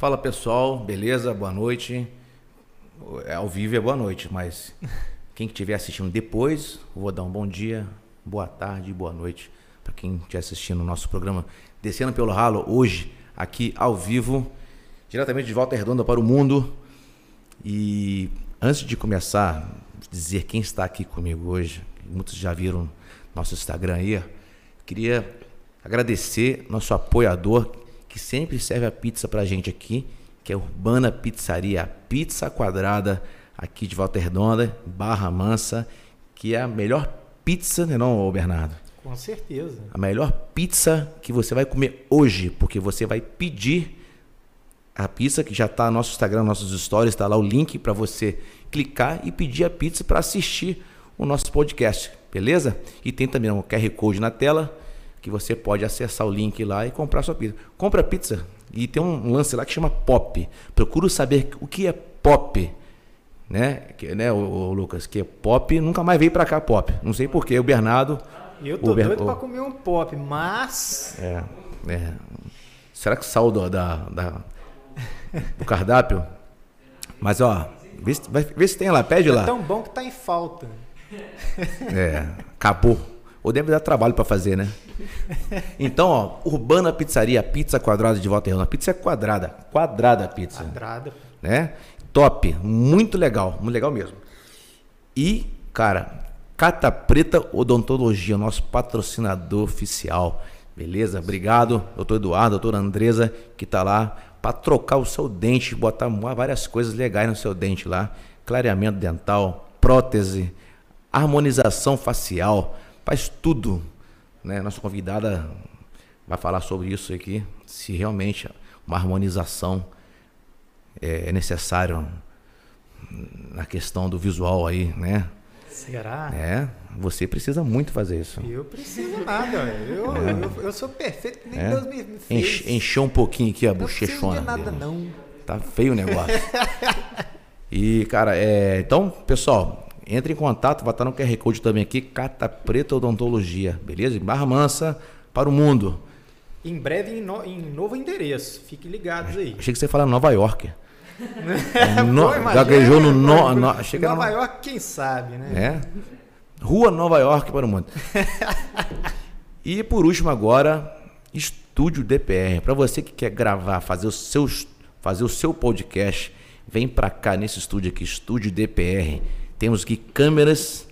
Fala pessoal, beleza? Boa noite. É, ao vivo é boa noite, mas quem estiver assistindo depois, vou dar um bom dia, boa tarde, boa noite para quem estiver assistindo o nosso programa Descendo pelo Ralo hoje, aqui ao vivo, diretamente de Volta Redonda para o mundo. E antes de começar, dizer quem está aqui comigo hoje, muitos já viram nosso Instagram aí, queria agradecer nosso apoiador que sempre serve a pizza pra gente aqui, que é a Urbana Pizzaria, a pizza quadrada aqui de Volta Redonda, Barra Mansa, que é a melhor pizza, não é não, Bernardo? Com certeza. A melhor pizza que você vai comer hoje, porque você vai pedir a pizza que já está no nosso Instagram, nossos stories, está lá o link para você clicar e pedir a pizza para assistir o nosso podcast, beleza? E tem também um QR Code na tela que você pode acessar o link lá e comprar sua pizza. Compra pizza e tem um lance lá que chama pop. Procuro saber o que é pop, né? Que, né, o, o Lucas, que é pop, nunca mais veio para cá pop. Não sei porquê, o Bernardo. Eu tô Ber... doido para comer um pop, mas é, é. Será que saiu do, da, da, do cardápio? Mas ó, vê vê se tem lá, pede é lá. É tão bom que tá em falta. É, acabou. Ou deve dar trabalho para fazer, né? Então, ó, Urbana Pizzaria, pizza quadrada de volta redonda. Pizza é quadrada, quadrada a pizza. Quadrada. Né? Top, muito legal, muito legal mesmo. E, cara, Cata Preta Odontologia, nosso patrocinador oficial. Beleza? Obrigado, doutor Eduardo, doutora Andresa, que tá lá para trocar o seu dente, botar várias coisas legais no seu dente lá. Clareamento dental, prótese, harmonização facial, faz tudo né? Nossa convidada vai falar sobre isso aqui, se realmente uma harmonização é necessário na questão do visual aí, né? Será? É, você precisa muito fazer isso. Eu preciso nada, eu, é. eu, eu, sou perfeito, nem é. Deus me fez. Enche, encheu um pouquinho aqui a bochechona. Não nada dele. não. Tá feio o negócio. e, cara, é, então, pessoal, entre em contato, vai estar no QR Code também aqui, Cata Preta Odontologia, beleza? Barra Mansa para o mundo. Em breve em, no, em novo endereço, fiquem ligados aí. Achei que você ia falar Nova York. no, Pô, gaguejou no, no, no Nova era... York, quem sabe, né? É. Rua Nova York para o mundo. e por último agora, Estúdio DPR. Para você que quer gravar, fazer o seu, fazer o seu podcast, vem para cá nesse estúdio aqui, Estúdio DPR. Temos aqui câmeras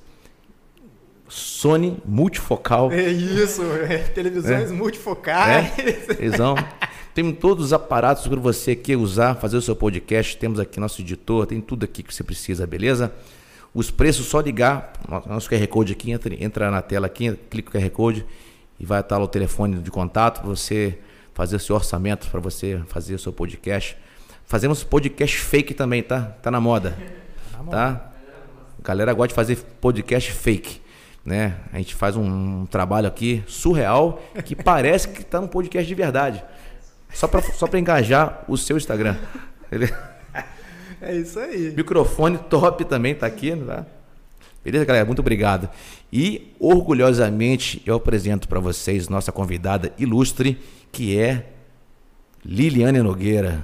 Sony multifocal. É isso, é, televisões é. multifocais. É, exão. Temos todos os aparatos para você que usar, fazer o seu podcast. Temos aqui nosso editor, tem tudo aqui que você precisa, beleza? Os preços, só ligar, nosso QR Code aqui, entra, entra na tela aqui, clica no QR Code e vai estar lá o telefone de contato para você fazer o seu orçamento, para você fazer o seu podcast. Fazemos podcast fake também, tá? Tá na moda. Tá? Na moda. tá? A galera gosta de fazer podcast fake. Né? A gente faz um, trabalho aqui surreal que parece que está num podcast de verdade. Só para só engajar o seu Instagram. Ele... É isso aí. Microfone top também está aqui. Tá? Beleza, galera? Muito obrigado. E orgulhosamente eu apresento para vocês nossa convidada ilustre, que é Liliane Nogueira.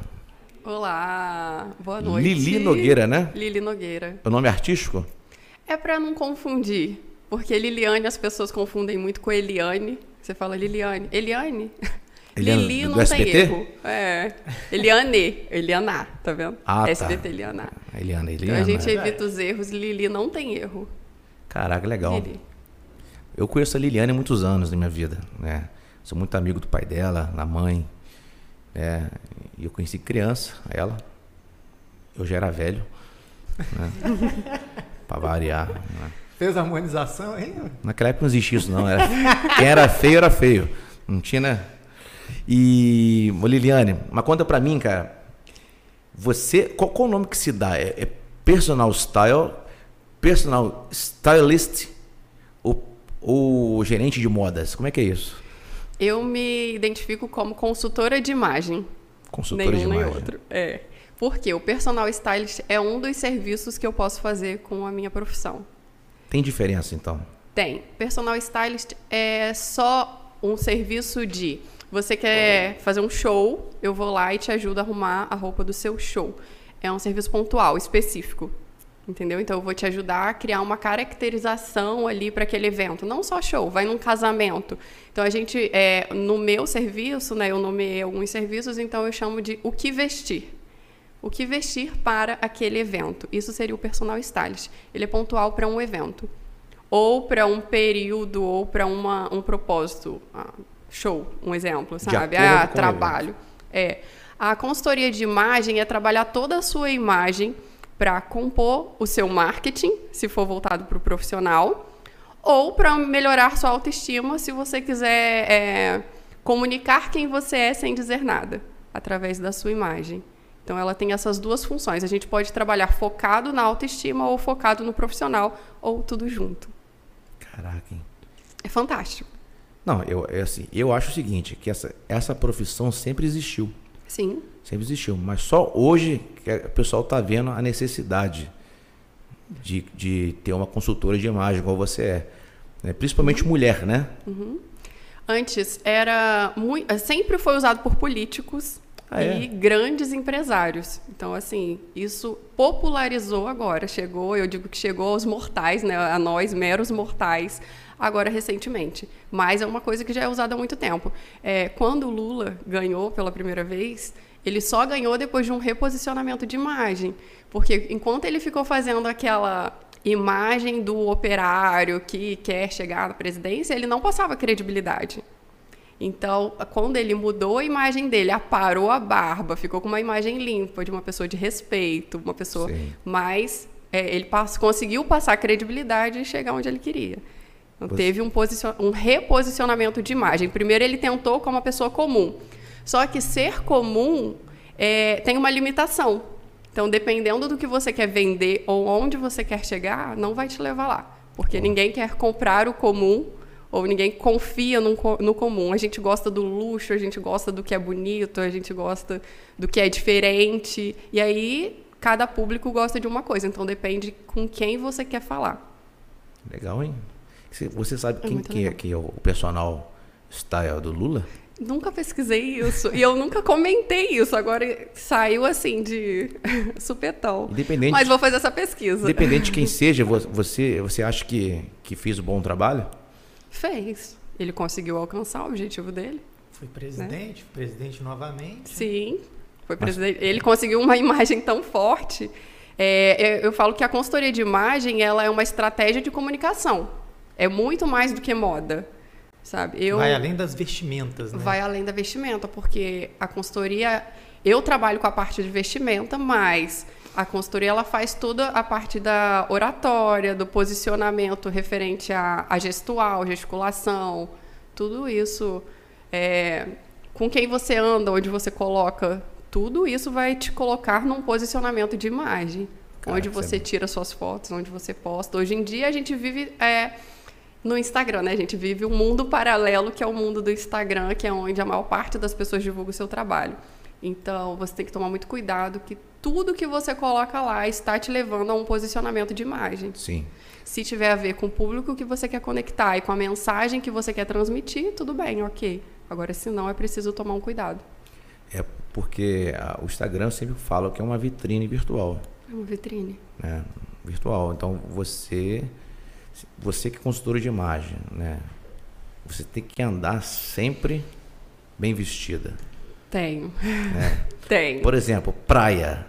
Olá, boa noite. Lili Nogueira, né? Lili Nogueira. O nome é artístico? É para não confundir, porque Liliane as pessoas confundem muito com Eliane. Você fala Liliane. Eliane? Eliane Lili não SBT? tem erro. É. Eliane, Eliana, tá vendo? Ah, SBT tá. Eliana. Eliana, Eliana. Então a gente evita os erros, Lili não tem erro. Caraca, legal. Lili. Eu conheço a Liliane há muitos anos na minha vida, né? Sou muito amigo do pai dela, da mãe. É, e eu conheci criança, ela. Eu já era velho. Né? pra variar. Né? Fez harmonização aí? Naquela época não existia isso, não. Era, quem era feio era feio. Não tinha, né? E, Liliane, mas conta pra mim, cara. Você. Qual, qual o nome que se dá? É, é personal style, personal stylist ou, ou gerente de modas? Como é que é isso? Eu me identifico como consultora de imagem. Consultora Nenhum de nem imagem. outro. É. Porque o personal stylist é um dos serviços que eu posso fazer com a minha profissão. Tem diferença então? Tem. Personal stylist é só um serviço de Você quer fazer um show, eu vou lá e te ajudo a arrumar a roupa do seu show. É um serviço pontual, específico. Entendeu? Então eu vou te ajudar a criar uma caracterização ali para aquele evento. Não só show, vai num casamento. Então a gente, é, no meu serviço, né, eu nomeei alguns serviços, então eu chamo de o que vestir. O que vestir para aquele evento. Isso seria o personal stylist. Ele é pontual para um evento. Ou para um período, ou para um propósito. Ah, show, um exemplo, sabe? Ah, trabalho. É. A consultoria de imagem é trabalhar toda a sua imagem para compor o seu marketing, se for voltado para o profissional, ou para melhorar sua autoestima, se você quiser é, comunicar quem você é sem dizer nada, através da sua imagem. Então, ela tem essas duas funções. A gente pode trabalhar focado na autoestima ou focado no profissional, ou tudo junto. Caraca, hein? É fantástico. Não, eu, é assim, eu acho o seguinte, que essa, essa profissão sempre existiu. Sim. Sempre existiu. Mas só hoje que o pessoal está vendo a necessidade de, de ter uma consultora de imagem, igual você é. Né? Principalmente uhum. mulher, né? Uhum. Antes era muito, sempre foi usado por políticos ah, e é? grandes empresários. Então, assim, isso popularizou agora. Chegou, eu digo que chegou aos mortais, né? A nós, meros mortais, agora recentemente. Mas é uma coisa que já é usada há muito tempo. É, quando o Lula ganhou pela primeira vez, ele só ganhou depois de um reposicionamento de imagem. Porque enquanto ele ficou fazendo aquela imagem do operário que quer chegar na presidência, ele não passava credibilidade. Então, quando ele mudou a imagem dele, aparou a barba, ficou com uma imagem limpa, de uma pessoa de respeito, uma pessoa Sim. mais. É, ele pass conseguiu passar credibilidade e chegar onde ele queria. Então, Você... teve um, um reposicionamento de imagem. Primeiro, ele tentou como uma pessoa comum. Só que ser comum é, tem uma limitação. Então, dependendo do que você quer vender ou onde você quer chegar, não vai te levar lá. Porque ninguém quer comprar o comum ou ninguém confia no, no comum. A gente gosta do luxo, a gente gosta do que é bonito, a gente gosta do que é diferente. E aí, cada público gosta de uma coisa. Então, depende com quem você quer falar. Legal, hein? Você sabe é quem que é, que é o personal style do Lula? Nunca pesquisei isso. e eu nunca comentei isso. Agora saiu assim de supetão. Independente, Mas vou fazer essa pesquisa. Independente de quem seja, você, você acha que, que fiz um bom trabalho? Fez. Ele conseguiu alcançar o objetivo dele. Foi presidente, né? presidente novamente. Sim, foi presidente. Ele conseguiu uma imagem tão forte. É, eu falo que a consultoria de imagem ela é uma estratégia de comunicação. É muito mais do que moda sabe? Eu, vai além das vestimentas, né? Vai além da vestimenta, porque a consultoria, eu trabalho com a parte de vestimenta, mas a consultoria ela faz toda a parte da oratória, do posicionamento referente à, à gestual, gesticulação, tudo isso. É, com quem você anda, onde você coloca, tudo isso vai te colocar num posicionamento de imagem. Cara, onde você tira suas fotos, onde você posta. Hoje em dia a gente vive. É, no Instagram, né? A gente vive um mundo paralelo que é o mundo do Instagram, que é onde a maior parte das pessoas divulga o seu trabalho. Então, você tem que tomar muito cuidado que tudo que você coloca lá está te levando a um posicionamento de imagem. Sim. Se tiver a ver com o público que você quer conectar e com a mensagem que você quer transmitir, tudo bem, ok. Agora, se não, é preciso tomar um cuidado. É porque a, o Instagram sempre fala que é uma vitrine virtual. É uma vitrine. É, virtual. Então, você você que é consultor de imagem, né? Você tem que andar sempre bem vestida. Tenho. Né? Tenho. Por exemplo, praia.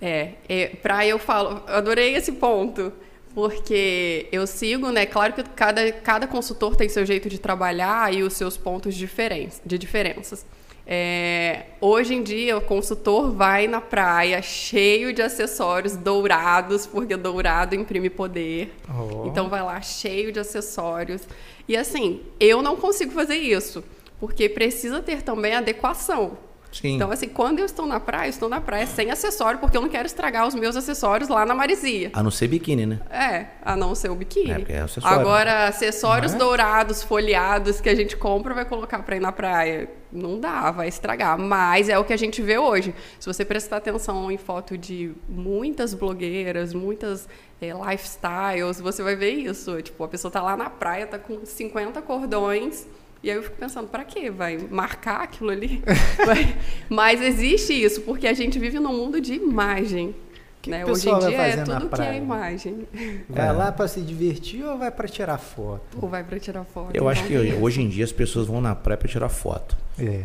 É, é, praia eu falo, adorei esse ponto, porque eu sigo, né? Claro que cada, cada consultor tem seu jeito de trabalhar e os seus pontos de diferenças. É, hoje em dia, o consultor vai na praia cheio de acessórios dourados, porque dourado imprime poder. Oh. Então, vai lá cheio de acessórios. E assim, eu não consigo fazer isso, porque precisa ter também adequação. Sim. Então, assim, quando eu estou na praia, eu estou na praia sem acessório, porque eu não quero estragar os meus acessórios lá na Marizia. A não ser biquíni, né? É, a não ser o biquíni. É, é acessório. Agora, acessórios é? dourados, folheados, que a gente compra vai colocar para ir na praia. Não dá, vai estragar. Mas é o que a gente vê hoje. Se você prestar atenção em foto de muitas blogueiras, muitas é, lifestyles, você vai ver isso. Tipo, a pessoa tá lá na praia, tá com 50 cordões E aí eu fico pensando, para quê? Vai marcar aquilo ali? Vai... Mas existe isso, porque a gente vive num mundo de imagem. Que né? Hoje em dia é tudo que é imagem. Vai é. lá para se divertir ou vai para tirar foto? Ou vai para tirar foto. Eu então acho que hoje, hoje em dia as pessoas vão na praia para tirar foto. É.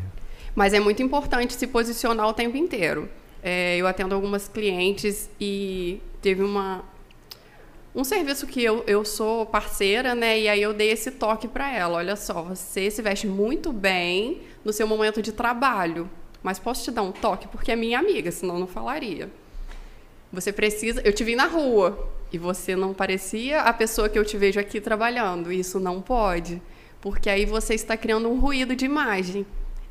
Mas é muito importante se posicionar o tempo inteiro. É, eu atendo algumas clientes e teve uma, um serviço que eu, eu sou parceira, né? E aí eu dei esse toque para ela. Olha só, você se veste muito bem no seu momento de trabalho, mas posso te dar um toque porque é minha amiga, senão não falaria. Você precisa. Eu te vi na rua e você não parecia a pessoa que eu te vejo aqui trabalhando. Isso não pode, porque aí você está criando um ruído de imagem.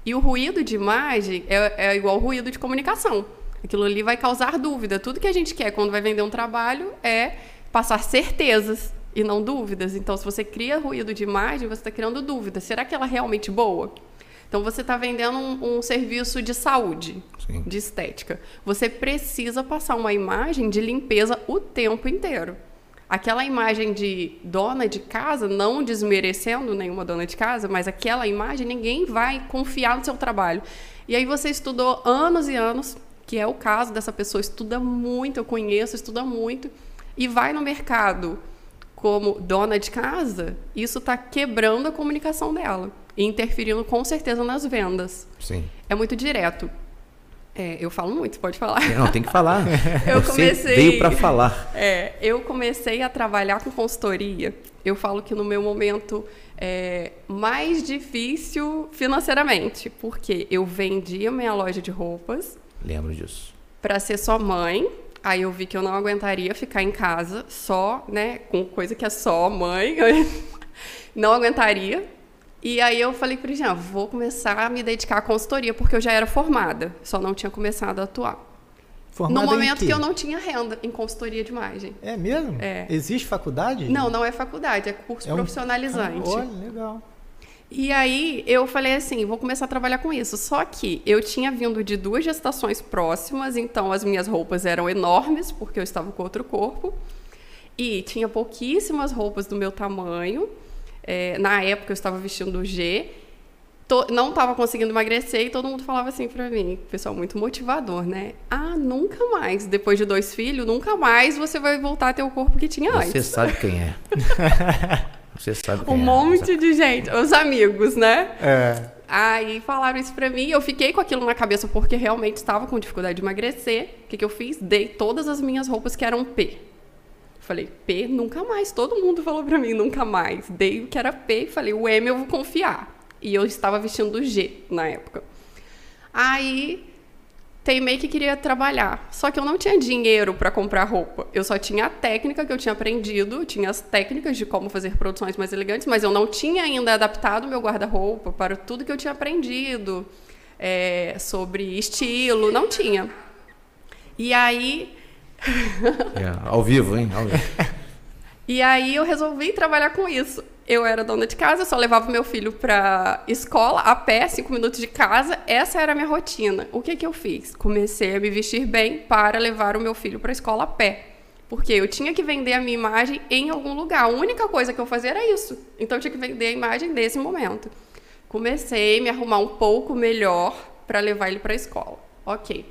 E o ruído de imagem é, é igual ao ruído de comunicação. Aquilo ali vai causar dúvida. Tudo que a gente quer quando vai vender um trabalho é passar certezas e não dúvidas. Então, se você cria ruído de imagem, você está criando dúvidas. Será que ela é realmente boa? Então, você está vendendo um, um, serviço de saúde, Sim. de estética. Você precisa passar uma imagem de limpeza o tempo inteiro. Aquela imagem de dona de casa, não desmerecendo nenhuma dona de casa, mas aquela imagem, ninguém vai confiar no seu trabalho. E aí você estudou anos e anos, que é o caso dessa pessoa, estuda muito, eu conheço, estuda muito e vai no mercado como dona de casa, isso está quebrando a comunicação dela e interferindo com certeza nas vendas. Sim. É muito direto. É, eu falo muito, pode falar. Não, tem que falar. eu Você comecei, veio para falar. É, eu comecei a trabalhar com consultoria. Eu falo que no meu momento é mais difícil financeiramente, porque eu vendia minha loja de roupas. Lembro disso. Para ser só mãe, Aí eu vi que eu não aguentaria ficar em casa só, né, com coisa que é só mãe. não aguentaria. E aí eu falei para Jean, vou começar a me dedicar à consultoria, porque eu já era formada, só não tinha começado a atuar. Formada no momento que eu não tinha renda em consultoria de imagem. É mesmo? É. Existe faculdade? Não, não é faculdade, é curso é um... profissionalizante. Ah, olha, legal. E aí eu falei assim, vou começar a trabalhar com isso. Só que eu tinha vindo de duas gestações próximas, então as minhas roupas eram enormes, porque eu estava com outro corpo. E tinha pouquíssimas roupas do meu tamanho. É, na época eu estava vestindo G. Não estava conseguindo emagrecer e todo mundo falava assim para mim, pessoal muito motivador, né? Ah, nunca mais, depois de dois filhos, nunca mais você vai voltar a ter o corpo que tinha você antes. Você sabe quem é. Você sabe Um é, monte de gente, os amigos, né? É. Aí falaram isso pra mim, eu fiquei com aquilo na cabeça porque realmente estava com dificuldade de emagrecer. O que, que eu fiz? Dei todas as minhas roupas que eram P. Falei, P, nunca mais. Todo mundo falou pra mim, nunca mais. Dei o que era P e falei, o M eu vou confiar. E eu estava vestindo G na época. Aí teimei que queria trabalhar. Só que eu não tinha dinheiro para comprar roupa. Eu só tinha a técnica que eu tinha aprendido, tinha as técnicas de como fazer produções mais elegantes, mas eu não tinha ainda adaptado meu guarda-roupa para tudo que eu tinha aprendido é, sobre estilo, não tinha. E aí. É, ao vivo, hein? Ao vivo. e aí eu resolvi trabalhar com isso eu era dona de casa, só levava meu filho para escola a pé, cinco minutos de casa. Essa era a minha rotina. O que que eu fiz? Comecei a me vestir bem para levar o meu filho para a escola a pé. Porque eu tinha que vender a minha imagem em algum lugar. A única coisa que eu fazia era isso. Então eu tinha que vender a imagem nesse momento. Comecei a me arrumar um pouco melhor para levar ele para a escola. Ok.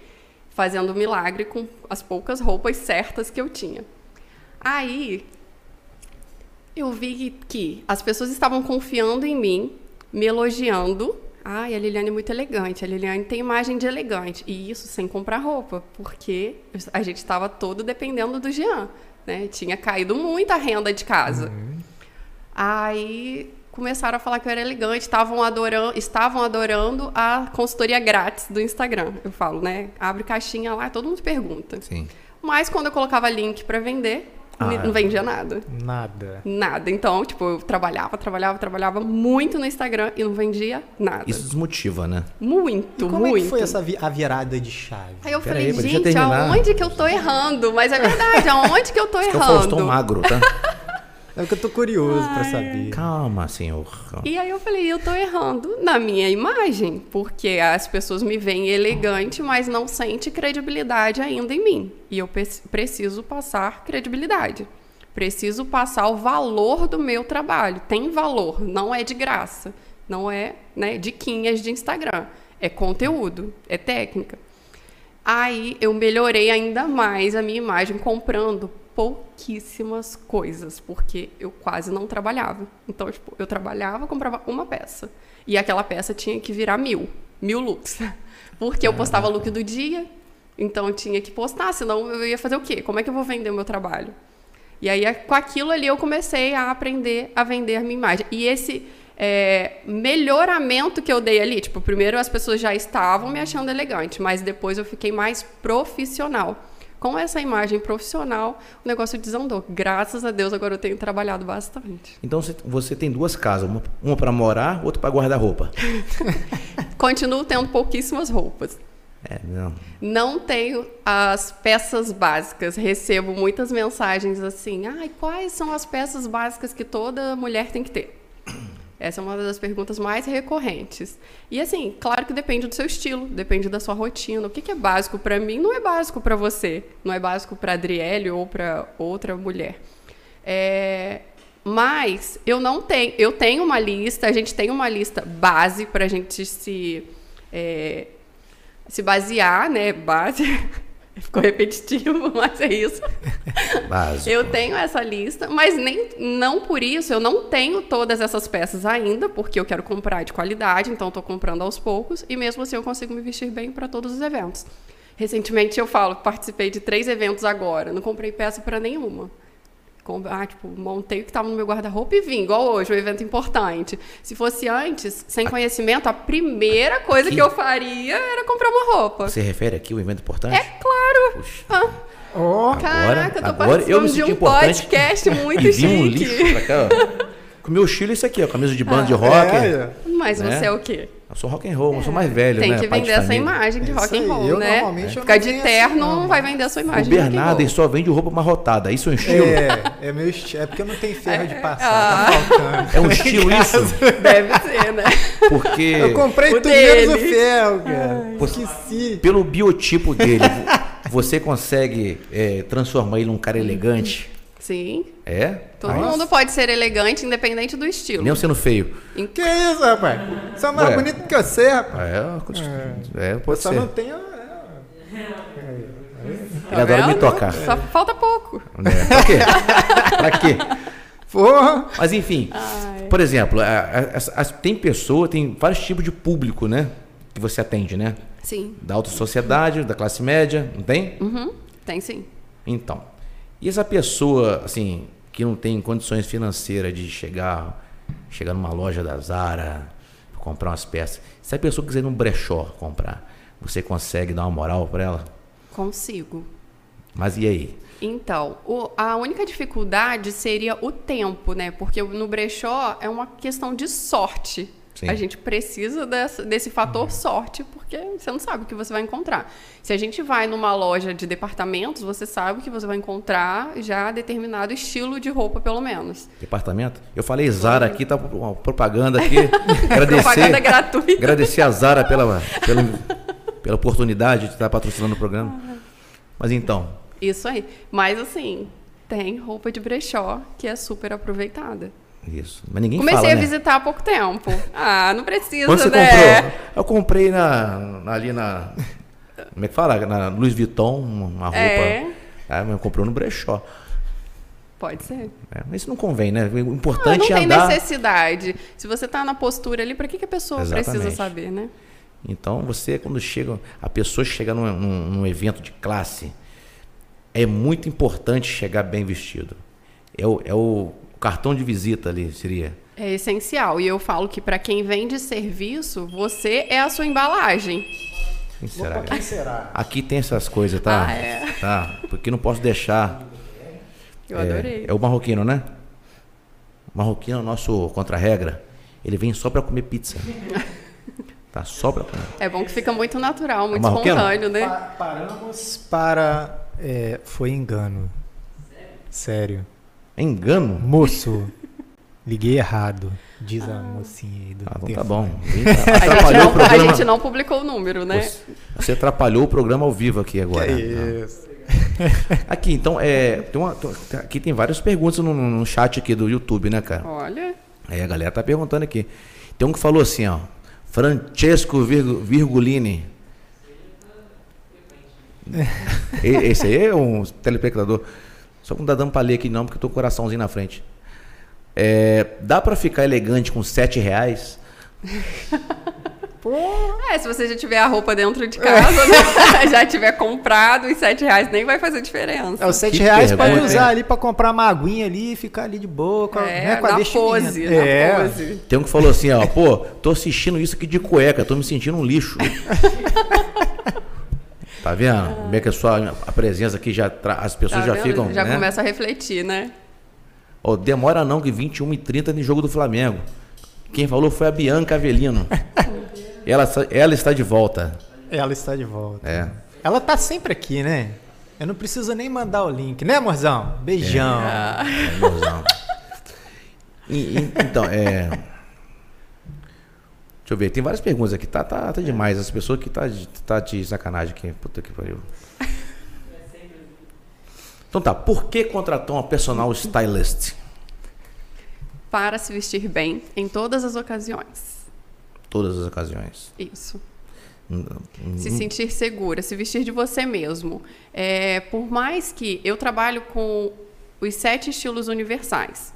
Fazendo um milagre com as poucas roupas certas que eu tinha. Aí eu vi que as pessoas estavam confiando em mim, me elogiando. Ai, a Liliane é muito elegante, a Liliane tem imagem de elegante. E isso sem comprar roupa, porque a gente estava todo dependendo do Jean. Né? Tinha caído muita renda de casa. Uhum. Aí começaram a falar que eu era elegante, estavam adorando, estavam adorando a consultoria grátis do Instagram. Eu falo, né? Abre caixinha lá, todo mundo pergunta. Sim. Mas quando eu colocava link para vender, ah, não vendia nada. Nada. Nada. Então, tipo, eu trabalhava, trabalhava, trabalhava muito no Instagram e não vendia nada. Isso desmotiva, né? Muito, e como muito. É foi essa vi a virada de chave? Aí eu Pera falei, aí, gente, aonde que eu tô errando? Mas é verdade, aonde que eu tô errando? Que eu estou magro, tá? É o que eu tô curioso para saber. Calma, senhor. E aí eu falei, eu tô errando na minha imagem, porque as pessoas me veem elegante, mas não sente credibilidade ainda em mim. E eu preciso passar credibilidade. Preciso passar o valor do meu trabalho. Tem valor, não é de graça. Não é né, diquinhas de Instagram. É conteúdo, é técnica. Aí eu melhorei ainda mais a minha imagem comprando pouquíssimas coisas, porque eu quase não trabalhava. Então, tipo, eu trabalhava, comprava uma peça. E aquela peça tinha que virar mil, mil looks. Porque eu postava look do dia, então eu tinha que postar, senão eu ia fazer o quê? Como é que eu vou vender o meu trabalho? E aí, com aquilo ali, eu comecei a aprender a vender a minha imagem. E esse é, melhoramento que eu dei ali, tipo, primeiro as pessoas já estavam me achando elegante, mas depois eu fiquei mais profissional. Com essa imagem profissional, o negócio desandou. Graças a Deus, agora eu tenho trabalhado bastante. Então você tem duas casas, uma, uma para morar, outra para guardar roupa. Continuo tendo pouquíssimas roupas. É, não. não tenho as peças básicas. Recebo muitas mensagens assim: ah, quais são as peças básicas que toda mulher tem que ter? Essa é uma das perguntas mais recorrentes. E assim, claro que depende do seu estilo, depende da sua rotina. O que, é básico para mim não é básico para você, não é básico para Adriele ou para outra mulher. É, mas eu não tenho, eu tenho uma lista, a gente tem uma lista base para a gente se é, se basear, né? Base Ficou repetitivo, mas é isso. Básico. Eu tenho essa lista, mas nem não por isso eu não tenho todas essas peças ainda, porque eu quero comprar de qualidade, então estou comprando aos poucos e mesmo assim eu consigo me vestir bem para todos os eventos. Recentemente eu falo, participei de três eventos agora, não comprei peça para nenhuma. Ah, tipo, montei o que estava no meu guarda-roupa e vim, igual hoje, um evento importante. Se fosse antes, sem conhecimento, a primeira coisa aqui? que eu faria era comprar uma roupa. Você refere aqui o um evento importante? É claro. Puxa. Ah. Oh, Caraca, agora, eu tô agora eu me de um importante podcast muito e chique. um lixo pra cá, ó. Com o meu estilo é isso aqui, ó, camisa de banda ah, de rock. É, Mas né? você é o quê? Eu sou rock and roll, eu sou mais velho, Tem né? que vender essa imagem de rock and roll, eu, né? Ficar de terno não vai vender a sua imagem. O Bernardo só vende roupa amarrotada. Isso é um estilo? É, é meu estilo. É porque eu não tenho ferro de passar. Tá ah. Tá faltando. É um estilo isso? Deve ser, né? Porque. Eu comprei tudo menos o ferro, cara. Ai, Esqueci. Pelo biotipo dele, você consegue é, transformar ele num cara elegante? Sim. É? Todo Nossa. mundo pode ser elegante, independente do estilo. Mesmo sendo feio. Que isso, rapaz? Você é mais Ué. bonito que você, rapaz. É, é, pode Só ser. não tenho... Ele tá adora me tocar. Só falta pouco. É. Pra quê? pra quê? Porra. Mas enfim, Ai. por exemplo, tem pessoa, tem vários tipos de público, né? Que você atende, né? Sim. Da alta sociedade, da classe média, não tem? Uhum. Tem sim. Então, e essa pessoa, assim, que não tem condições financeiras de chegar, chegar numa loja da Zara, comprar umas peças. Se a pessoa quiser ir num brechó comprar, você consegue dar uma moral para ela? Consigo. Mas e aí? Então, o, a única dificuldade seria o tempo, né? Porque no brechó é uma questão de sorte. Sim. A gente precisa dessa, desse fator uhum. sorte, porque você não sabe o que você vai encontrar. Se a gente vai numa loja de departamentos, você sabe que você vai encontrar já determinado estilo de roupa, pelo menos. Departamento? Eu falei Zara aqui, tá uma propaganda aqui. agradecer, propaganda gratuita. Agradecer a Zara pela, pela, pela oportunidade de estar patrocinando o programa. Mas então. Isso aí. Mas assim, tem roupa de brechó que é super aproveitada. Isso. Mas ninguém Comecei fala, a né? visitar há pouco tempo. Ah, não precisa, Quando você né? comprou? Eu comprei na, ali na. Como é que fala? Na Louis Vuitton, uma roupa. É. Ah, mas comprou no brechó. Pode ser. É, mas isso não convém, né? O importante não, não é andar... tem necessidade. Se você está na postura ali, para que, que a pessoa Exatamente. precisa saber, né? Então, você, quando chega, a pessoa chega num, num, num evento de classe, é muito importante chegar bem vestido. É o, é o cartão de visita ali seria? É essencial. E eu falo que para quem vende serviço, você é a sua embalagem. Quem será? Quem será? Aqui tem essas coisas, tá? Ah, é. Tá, porque não posso deixar. Eu é, adorei. É o marroquino, né? O marroquino é o nosso contra-regra. Ele vem só para comer pizza. tá só para comer. É bom que fica muito natural, muito é espontâneo, né? Pa paramos para. É, foi engano. Sério. É engano? Moço, liguei errado. Diz a mocinha aí do ah, então tá bom. A gente, não, a gente, não, publicou o número, né? Você, você, atrapalhou o programa ao vivo aqui agora. Que isso. Aqui, então, é, tem uma, aqui tem várias perguntas no, no, chat aqui do YouTube, né, cara? Olha. Aí a galera tá perguntando aqui. Tem um que falou assim, ó. Francesco Virgulini. Esse aí é um telespectador. Só que não dando pra ler aqui não, porque eu tô com o coraçãozinho na frente. É, dá para ficar elegante com sete reais? É, se você já tiver a roupa dentro de casa, né? já tiver comprado, os sete reais nem vai fazer diferença. É, os sete que reais pode usar ali para comprar uma aguinha ali e ficar ali de boa com, é, né, com a na pose, é. pose. Tem um que falou assim, ó, pô, tô assistindo isso aqui de cueca, tô me sentindo um lixo. tá vendo? Como é que a sua a presença aqui já as pessoas tá já ficam, já né? começa a refletir, né? Ó, demora não que 21 e 30 no jogo do Flamengo. Quem falou foi a Bianca Avelino. Ela, ela está de volta. Ela está de volta. É. Ela está sempre aqui, né? Eu não preciso nem mandar o link, né, amorzão? Beijão. É, é amorzão. e, e, então, é. Deixa eu ver, tem várias perguntas aqui. Tá, tá, tá demais. As pessoas que tá, tá de sacanagem aqui. Puta que pariu. Então tá, por que contratou uma personal stylist? Para se vestir bem em todas as ocasiões todas as ocasiões. Isso. Hum, hum, se sentir segura, se vestir de você mesmo. É, por mais que eu trabalho com os sete estilos universais.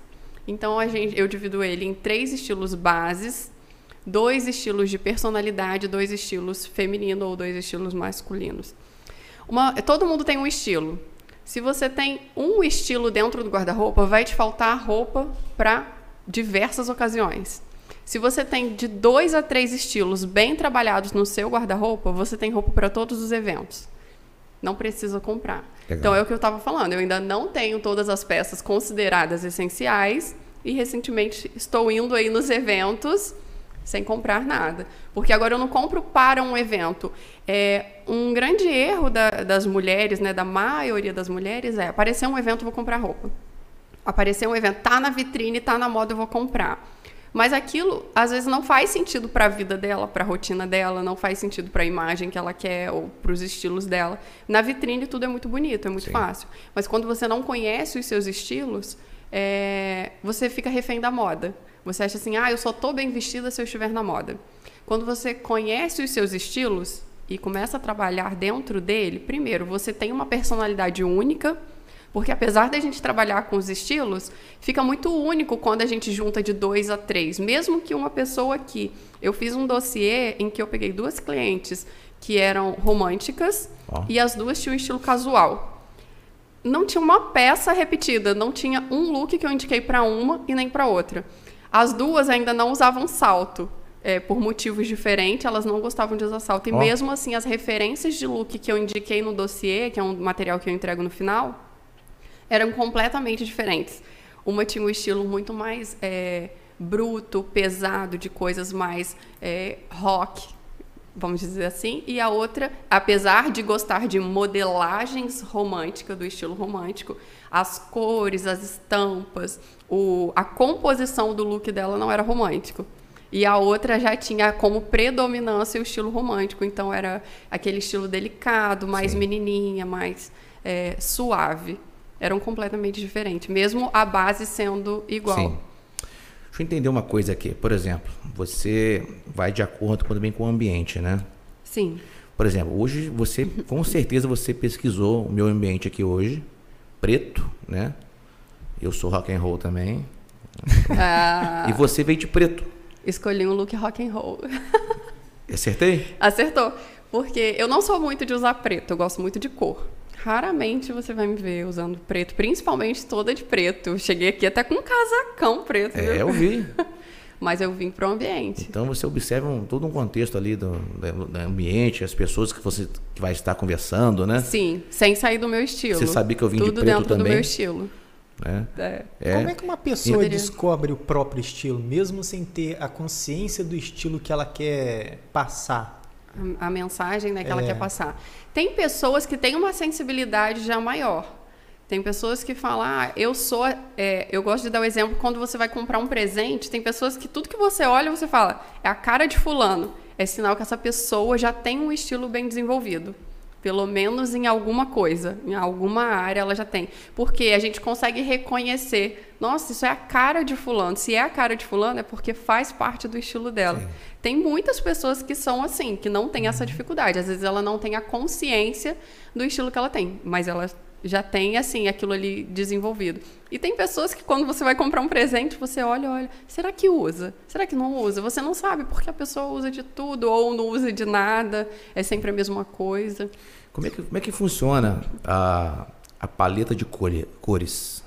Então a gente, eu divido ele em três estilos bases, dois estilos de personalidade, dois estilos feminino ou dois estilos masculinos. Uma, todo mundo tem um estilo. Se você tem um estilo dentro do guarda-roupa, vai te faltar roupa para diversas ocasiões. Se você tem de dois a três estilos bem trabalhados no seu guarda-roupa, você tem roupa para todos os eventos. Não precisa comprar. Legal. Então é o que eu estava falando. Eu ainda não tenho todas as peças consideradas essenciais e recentemente estou indo aí nos eventos sem comprar nada. Porque agora eu não compro para um evento. É, um grande erro da, das mulheres, né, da maioria das mulheres, é aparecer um evento, vou comprar roupa. Aparecer um evento, tá na vitrine, tá na moda, eu vou comprar. Mas aquilo, às vezes, não faz sentido para a vida dela, para a rotina dela, não faz sentido para a imagem que ela quer ou para os estilos dela. Na vitrine, tudo é muito bonito, é muito Sim. fácil. Mas quando você não conhece os seus estilos, é... você fica refém da moda. Você acha assim, ah, eu só estou bem vestida se eu estiver na moda. Quando você conhece os seus estilos e começa a trabalhar dentro dele, primeiro, você tem uma personalidade única porque apesar da gente trabalhar com os estilos, fica muito único quando a gente junta de dois a três. Mesmo que uma pessoa aqui. Eu fiz um dossiê em que eu peguei duas clientes que eram românticas oh. e as duas tinham um estilo casual. Não tinha uma peça repetida, não tinha um look que eu indiquei para uma e nem para outra. As duas ainda não usavam salto. É, por motivos diferentes, elas não gostavam de usar salto. E oh. mesmo assim, as referências de look que eu indiquei no dossiê, que é um material que eu entrego no final, eram completamente diferentes. Uma tinha um estilo muito mais é, bruto, pesado, de coisas mais é, rock, vamos dizer assim, e a outra, apesar de gostar de modelagens românticas, do estilo romântico, as cores, as estampas, o, a composição do look dela não era romântico. E a outra já tinha como predominância o estilo romântico, então era aquele estilo delicado, mais Sim. menininha, mais é, suave eram completamente diferentes, mesmo a base sendo igual. Sim. Deixa eu entender uma coisa aqui. Por exemplo, você vai de acordo também com o ambiente, né? Sim. Por exemplo, hoje você, com certeza você pesquisou o meu ambiente aqui hoje, preto, né? Eu sou rock and roll também. Ah, e você veio de preto. Escolhi um look rock and roll. Acertei? Acertou. Porque eu não sou muito de usar preto, eu gosto muito de cor. Raramente você vai me ver usando preto, principalmente toda de preto. Cheguei aqui até com um casacão preto. É, viu? eu vi. Mas eu vim para o ambiente. Então você observa um, todo um contexto ali do, do, do, ambiente, as pessoas que você que vai estar conversando, né? Sim, sem sair do meu estilo. Você sabia que eu vim Tudo de preto dentro também? do meu estilo. É. É. É. Como é que uma pessoa descobre o próprio estilo, mesmo sem ter a consciência do estilo que ela quer passar? A, a mensagem né, que ela é. quer passar. Tem pessoas que têm uma sensibilidade já maior. Tem pessoas que falam, ah, eu sou. É, eu gosto de dar o exemplo quando você vai comprar um presente. Tem pessoas que tudo que você olha, você fala, é a cara de fulano. É sinal que essa pessoa já tem um estilo bem desenvolvido. Pelo menos em alguma coisa, em alguma área ela já tem. Porque a gente consegue reconhecer, nossa, isso é a cara de fulano. Se é a cara de fulano, é porque faz parte do estilo dela. Sim. Tem muitas pessoas que são assim, que não têm essa dificuldade. Às vezes ela não tem a consciência do estilo que ela tem, mas ela já tem assim aquilo ali desenvolvido. E tem pessoas que quando você vai comprar um presente, você olha, olha, será que usa? Será que não usa? Você não sabe porque a pessoa usa de tudo ou não usa de nada, é sempre a mesma coisa. Como é que, como é que funciona a, a paleta de cores?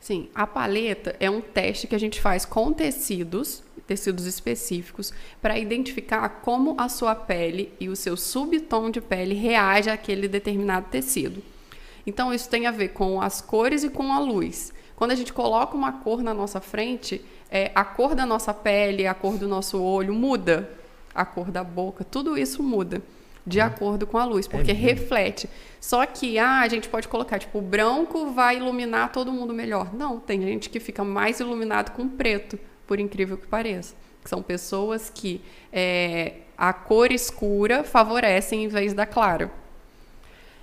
Sim, a paleta é um teste que a gente faz com tecidos, tecidos específicos, para identificar como a sua pele e o seu subtom de pele reage àquele determinado tecido. Então, isso tem a ver com as cores e com a luz. Quando a gente coloca uma cor na nossa frente, é, a cor da nossa pele, a cor do nosso olho muda, a cor da boca, tudo isso muda de uhum. acordo com a luz, porque é reflete. Só que ah, a gente pode colocar, tipo, o branco vai iluminar todo mundo melhor. Não, tem gente que fica mais iluminado com preto, por incrível que pareça. São pessoas que é, a cor escura favorece em vez da clara.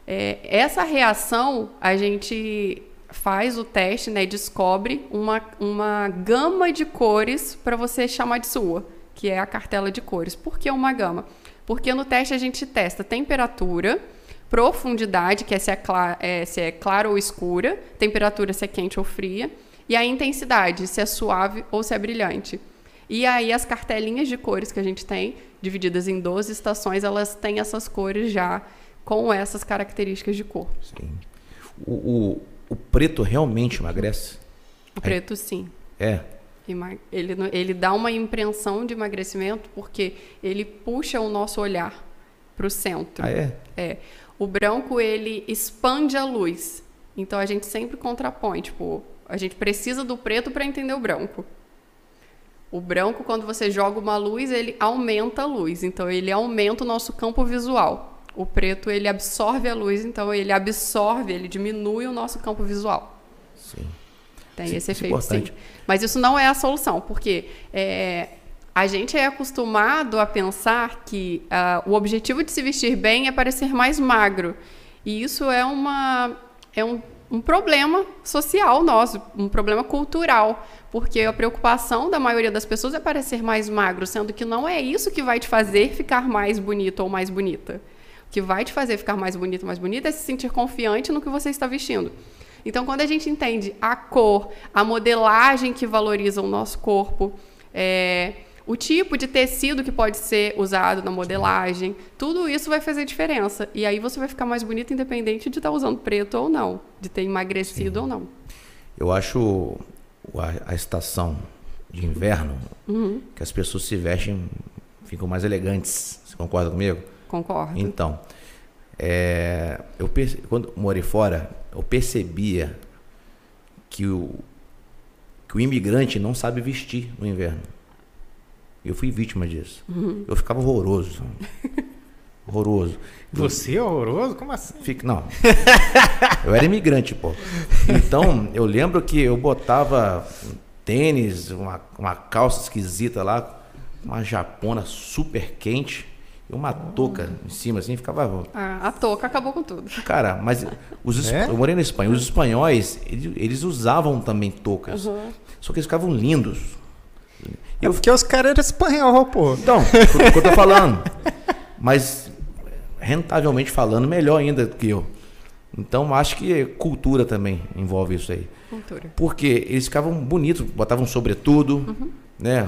É, essa reação, a gente faz o teste, né, descobre uma, uma gama de cores para você chamar de sua, que é a cartela de cores. Por que uma gama? Porque no teste a gente testa temperatura, profundidade, que é se é, é, se é clara ou escura, temperatura se é quente ou fria, e a intensidade, se é suave ou se é brilhante. E aí as cartelinhas de cores que a gente tem, divididas em 12 estações, elas têm essas cores já com essas características de cor. Sim. O, o, o preto realmente emagrece? O preto, sim. É. Ele, ele dá uma impressão de emagrecimento porque ele puxa o nosso olhar para o centro. Ah, é? É. O branco, ele expande a luz. Então, a gente sempre contrapõe. Tipo, a gente precisa do preto para entender o branco. O branco, quando você joga uma luz, ele aumenta a luz. Então, ele aumenta o nosso campo visual. O preto ele absorve a luz, então ele absorve, ele diminui o nosso campo visual. Sim. Tem sim, esse é efeito, sim. Mas isso não é a solução, porque é, a gente é acostumado a pensar que uh, o objetivo de se vestir bem é parecer mais magro. E isso é, uma, é um, um problema social nosso, um problema cultural, porque a preocupação da maioria das pessoas é parecer mais magro, sendo que não é isso que vai te fazer ficar mais bonito ou mais bonita que vai te fazer ficar mais bonito, mais bonita, é se sentir confiante no que você está vestindo. Então, quando a gente entende a cor, a modelagem que valoriza o nosso corpo, é, o tipo de tecido que pode ser usado na modelagem, tudo isso vai fazer diferença. E aí você vai ficar mais bonito independente de estar usando preto ou não, de ter emagrecido Sim. ou não. Eu acho a, a estação de inverno uhum. que as pessoas se vestem, ficam mais elegantes. Você concorda comigo? Concordo. Então, é, eu quando morei fora, eu percebia que o, que o imigrante não sabe vestir no inverno. Eu fui vítima disso. Uhum. Eu ficava horroroso. horroroso. Você é horroroso? Como assim? Fico, não. eu era imigrante, pô. Então, eu lembro que eu botava tênis, uma, uma calça esquisita lá, uma japona super quente uma touca em cima, assim, ficava. Ah, a touca acabou com tudo. Cara, mas os é? eu morei na Espanha, os espanhóis, eles, eles usavam também toucas. Uhum. Só que eles ficavam lindos. É eu... porque os caras eram espanhol, pô. Então, o que eu tô falando. Mas rentavelmente falando, melhor ainda do que eu. Então, acho que cultura também envolve isso aí. Cultura. Porque eles ficavam bonitos, botavam sobretudo, uhum. né?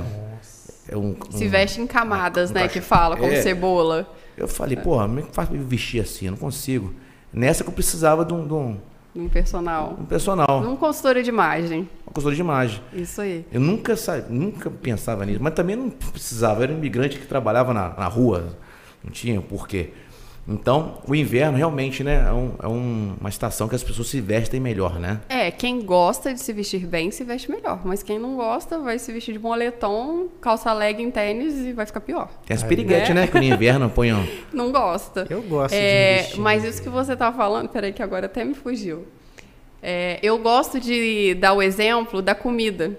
É um, Se veste em camadas, um, né? Um que fala, como é, cebola. Eu falei, porra, como é que faz pra me vestir assim? Eu não consigo. Nessa que eu precisava de um. De um, um personal. Um personal. Um consultor de imagem. Uma consultora de imagem. Isso aí. Eu nunca, nunca pensava nisso, mas também não precisava. Eu era um imigrante que trabalhava na, na rua. Não tinha porquê. Então, o inverno realmente, né, é, um, é um, uma estação que as pessoas se vestem melhor, né? É, quem gosta de se vestir bem se veste melhor, mas quem não gosta vai se vestir de moletom, calça legging, tênis e vai ficar pior. Tem as piriguetes, né? né? Que no inverno põem. Não gosta. Eu gosto é, de vestir. Mas isso que você tá falando, peraí que agora até me fugiu. É, eu gosto de dar o exemplo da comida.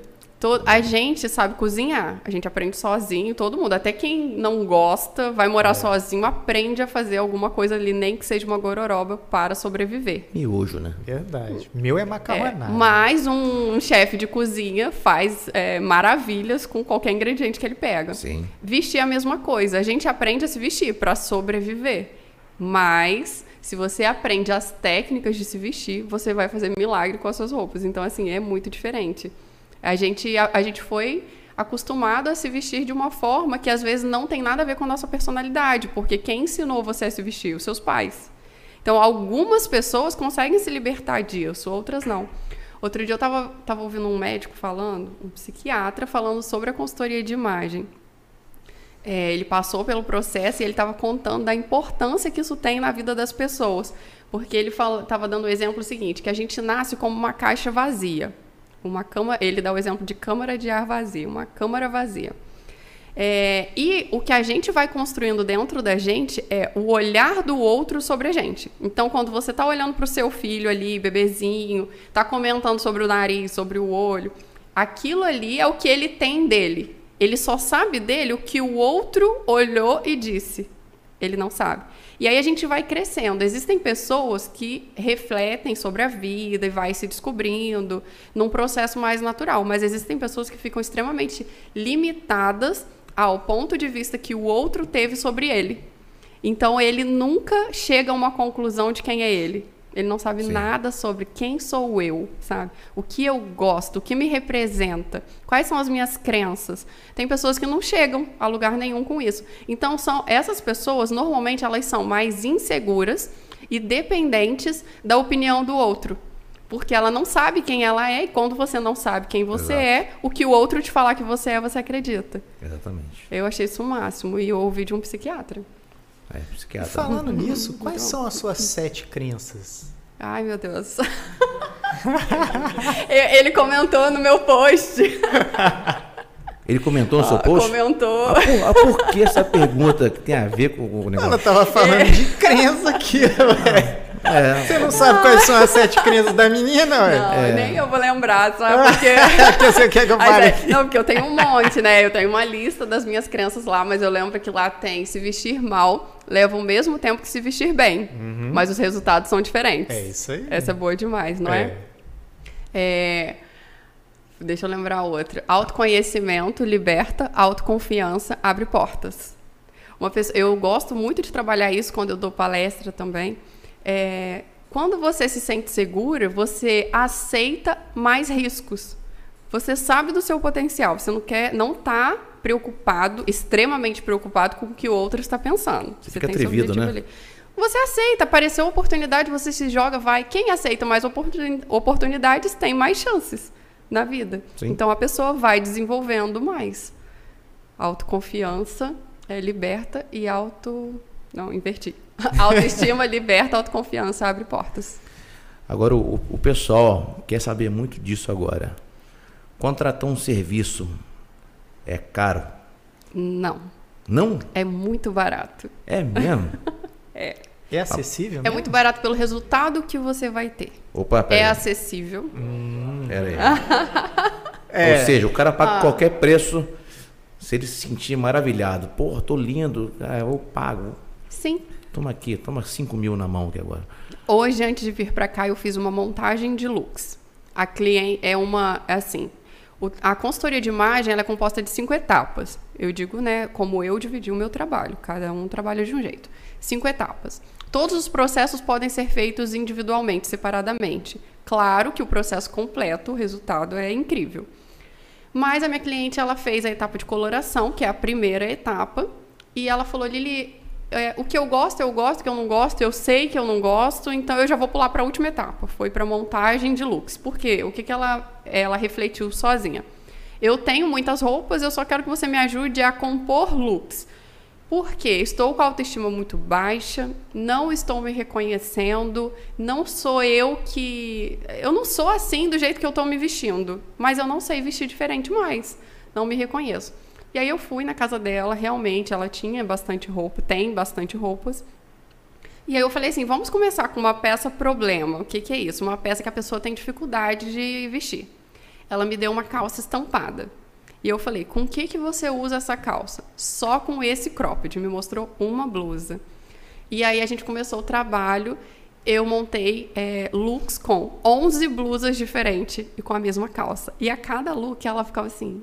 A gente sabe cozinhar, a gente aprende sozinho, todo mundo. Até quem não gosta, vai morar é. sozinho, aprende a fazer alguma coisa ali, nem que seja uma gororoba, para sobreviver. Miojo, né? Verdade. Meu é macarronada. É, mas um, um chefe de cozinha faz é, maravilhas com qualquer ingrediente que ele pega. Sim. Vestir é a mesma coisa. A gente aprende a se vestir para sobreviver. Mas se você aprende as técnicas de se vestir, você vai fazer milagre com as suas roupas. Então, assim, é muito diferente. A gente, a, a gente foi acostumado a se vestir de uma forma que às vezes não tem nada a ver com a nossa personalidade, porque quem ensinou você a se vestir? Os seus pais. Então, algumas pessoas conseguem se libertar disso, outras não. Outro dia eu estava tava ouvindo um médico falando, um psiquiatra, falando sobre a consultoria de imagem. É, ele passou pelo processo e ele estava contando da importância que isso tem na vida das pessoas. Porque ele estava dando o exemplo seguinte, que a gente nasce como uma caixa vazia uma cama, ele dá o exemplo de câmara de ar vazia, uma câmara vazia. É, e o que a gente vai construindo dentro da gente é o olhar do outro sobre a gente. Então, quando você está olhando para o seu filho ali, bebezinho, está comentando sobre o nariz, sobre o olho, aquilo ali é o que ele tem dele. Ele só sabe dele o que o outro olhou e disse. Ele não sabe. E aí a gente vai crescendo. Existem pessoas que refletem sobre a vida e vai se descobrindo num processo mais natural, mas existem pessoas que ficam extremamente limitadas ao ponto de vista que o outro teve sobre ele. Então ele nunca chega a uma conclusão de quem é ele. Ele não sabe Sim. nada sobre quem sou eu, sabe? O que eu gosto, o que me representa, quais são as minhas crenças. Tem pessoas que não chegam a lugar nenhum com isso. Então são essas pessoas normalmente elas são mais inseguras e dependentes da opinião do outro. Porque ela não sabe quem ela é, e quando você não sabe quem você Exato. é, o que o outro te falar que você é, você acredita. Exatamente. Eu achei isso o máximo, e eu ouvi de um psiquiatra. É, psiquiatra. Falando nisso, quais então, são as suas sete crenças? Ai, meu Deus. Ele comentou no meu post. Ele comentou no seu ah, post? Comentou. Ah, por, ah, por, que essa pergunta que tem a ver com o negócio? Ela tava falando é. de crença aqui, velho. É. Você não sabe quais são as sete crenças da menina, ué? Não, é. nem eu vou lembrar, sabe? Porque... que você quer que eu fale? É, não, porque eu tenho um monte, né? Eu tenho uma lista das minhas crenças lá, mas eu lembro que lá tem se vestir mal leva o mesmo tempo que se vestir bem, uhum. mas os resultados são diferentes. É isso aí. Essa é boa demais, não é? é? é... Deixa eu lembrar outra. Autoconhecimento liberta, autoconfiança abre portas. Uma pessoa, eu gosto muito de trabalhar isso quando eu dou palestra também é, quando você se sente segura, você aceita mais riscos. Você sabe do seu potencial. Você não quer, não está preocupado, extremamente preocupado com o que o outro está pensando. Você, você fica atrevido, né? Ali. Você aceita, apareceu oportunidade, você se joga, vai. Quem aceita mais oportunidades tem mais chances na vida. Sim. Então a pessoa vai desenvolvendo mais. Autoconfiança é, liberta e auto. Não, inverti. Autoestima liberta, autoconfiança abre portas. Agora, o, o pessoal quer saber muito disso agora. Contratar um serviço é caro? Não. Não? É muito barato. É mesmo? é. É acessível? É muito barato pelo resultado que você vai ter. Opa, pera É acessível. Hum, pera aí. é. Ou seja, o cara paga ah. qualquer preço se ele se sentir maravilhado. Porra, tô lindo, ah, eu pago. Sim. Toma aqui, toma 5 mil na mão aqui agora. Hoje, antes de vir para cá, eu fiz uma montagem de looks. A cliente é uma, é assim, o, a consultoria de imagem é composta de cinco etapas. Eu digo, né, como eu dividi o meu trabalho. Cada um trabalha de um jeito. Cinco etapas. Todos os processos podem ser feitos individualmente, separadamente. Claro que o processo completo, o resultado é incrível. Mas a minha cliente ela fez a etapa de coloração, que é a primeira etapa, e ela falou: Lili, é, o que eu gosto, eu gosto, o que eu não gosto, eu sei que eu não gosto, então eu já vou pular para a última etapa. Foi para montagem de looks. Por quê? O que, que ela, ela refletiu sozinha? Eu tenho muitas roupas, eu só quero que você me ajude a compor looks. Por quê? Estou com a autoestima muito baixa, não estou me reconhecendo, não sou eu que. Eu não sou assim do jeito que eu estou me vestindo, mas eu não sei vestir diferente mais. Não me reconheço. E aí eu fui na casa dela, realmente, ela tinha bastante roupa, tem bastante roupas. E aí eu falei assim, vamos começar com uma peça problema. O que, que é isso? Uma peça que a pessoa tem dificuldade de vestir. ela me deu uma calça estampada. E eu falei, com que, que você usa essa calça? Só com esse cropped. Me mostrou uma blusa. E aí a gente começou o trabalho. Eu montei é, looks com 11 blusas diferentes e com a mesma calça. E a cada look ela ficava assim: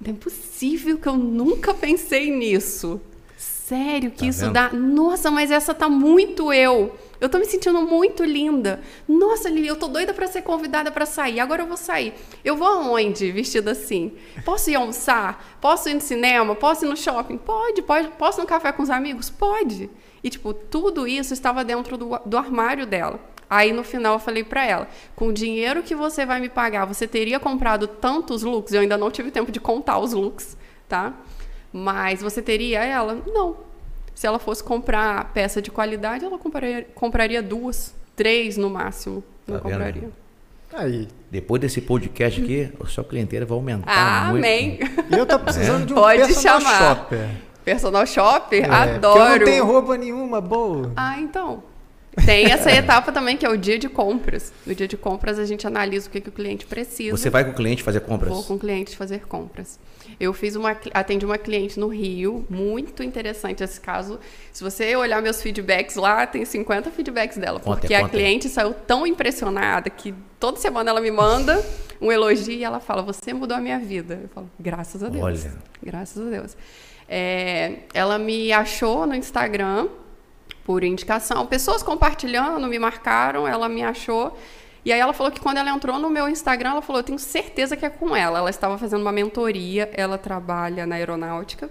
não é possível que eu nunca pensei nisso. Sério que tá isso vendo? dá. Nossa, mas essa tá muito eu. Eu tô me sentindo muito linda. Nossa, Lili, eu tô doida para ser convidada para sair. Agora eu vou sair. Eu vou aonde vestida assim? Posso ir almoçar? Posso ir no cinema? Posso ir no shopping? Pode, pode. Posso ir no café com os amigos? Pode. E, tipo, tudo isso estava dentro do, do armário dela. Aí no final eu falei para ela: com o dinheiro que você vai me pagar, você teria comprado tantos looks? Eu ainda não tive tempo de contar os looks, tá? Mas você teria ela? Não. Se ela fosse comprar peça de qualidade, ela compraria, compraria duas, três no máximo. Não tá compraria. Aí. Depois desse podcast aqui, a sua clientela vai aumentar ah, muito. Amém. E eu tô precisando é. de um Pode personal chamar. shopper. Personal shopper? É, Adoro. eu não tenho roupa nenhuma boa. Ah, então. Tem essa etapa também, que é o dia de compras. No dia de compras, a gente analisa o que, que o cliente precisa. Você vai com o cliente fazer compras? Vou com o cliente fazer compras. Eu fiz uma, atendi uma cliente no Rio, muito interessante esse caso. Se você olhar meus feedbacks lá, tem 50 feedbacks dela. Conta, porque conta. a cliente saiu tão impressionada que toda semana ela me manda um elogio e ela fala: Você mudou a minha vida. Eu falo: Graças a Deus. Olha. Graças a Deus. É, ela me achou no Instagram por indicação. Pessoas compartilhando, me marcaram, ela me achou. E aí ela falou que quando ela entrou no meu Instagram, ela falou: Eu tenho certeza que é com ela. Ela estava fazendo uma mentoria, ela trabalha na aeronáutica,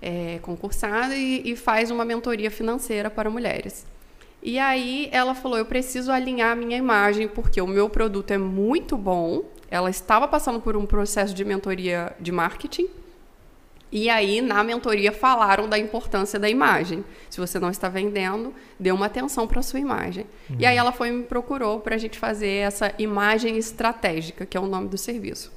é, concursada, e, e faz uma mentoria financeira para mulheres. E aí ela falou: Eu preciso alinhar a minha imagem, porque o meu produto é muito bom. Ela estava passando por um processo de mentoria de marketing e aí, na mentoria, falaram da importância da imagem. Se você não está vendendo, dê uma atenção para a sua imagem. Uhum. E aí, ela foi me procurou para a gente fazer essa imagem estratégica, que é o nome do serviço.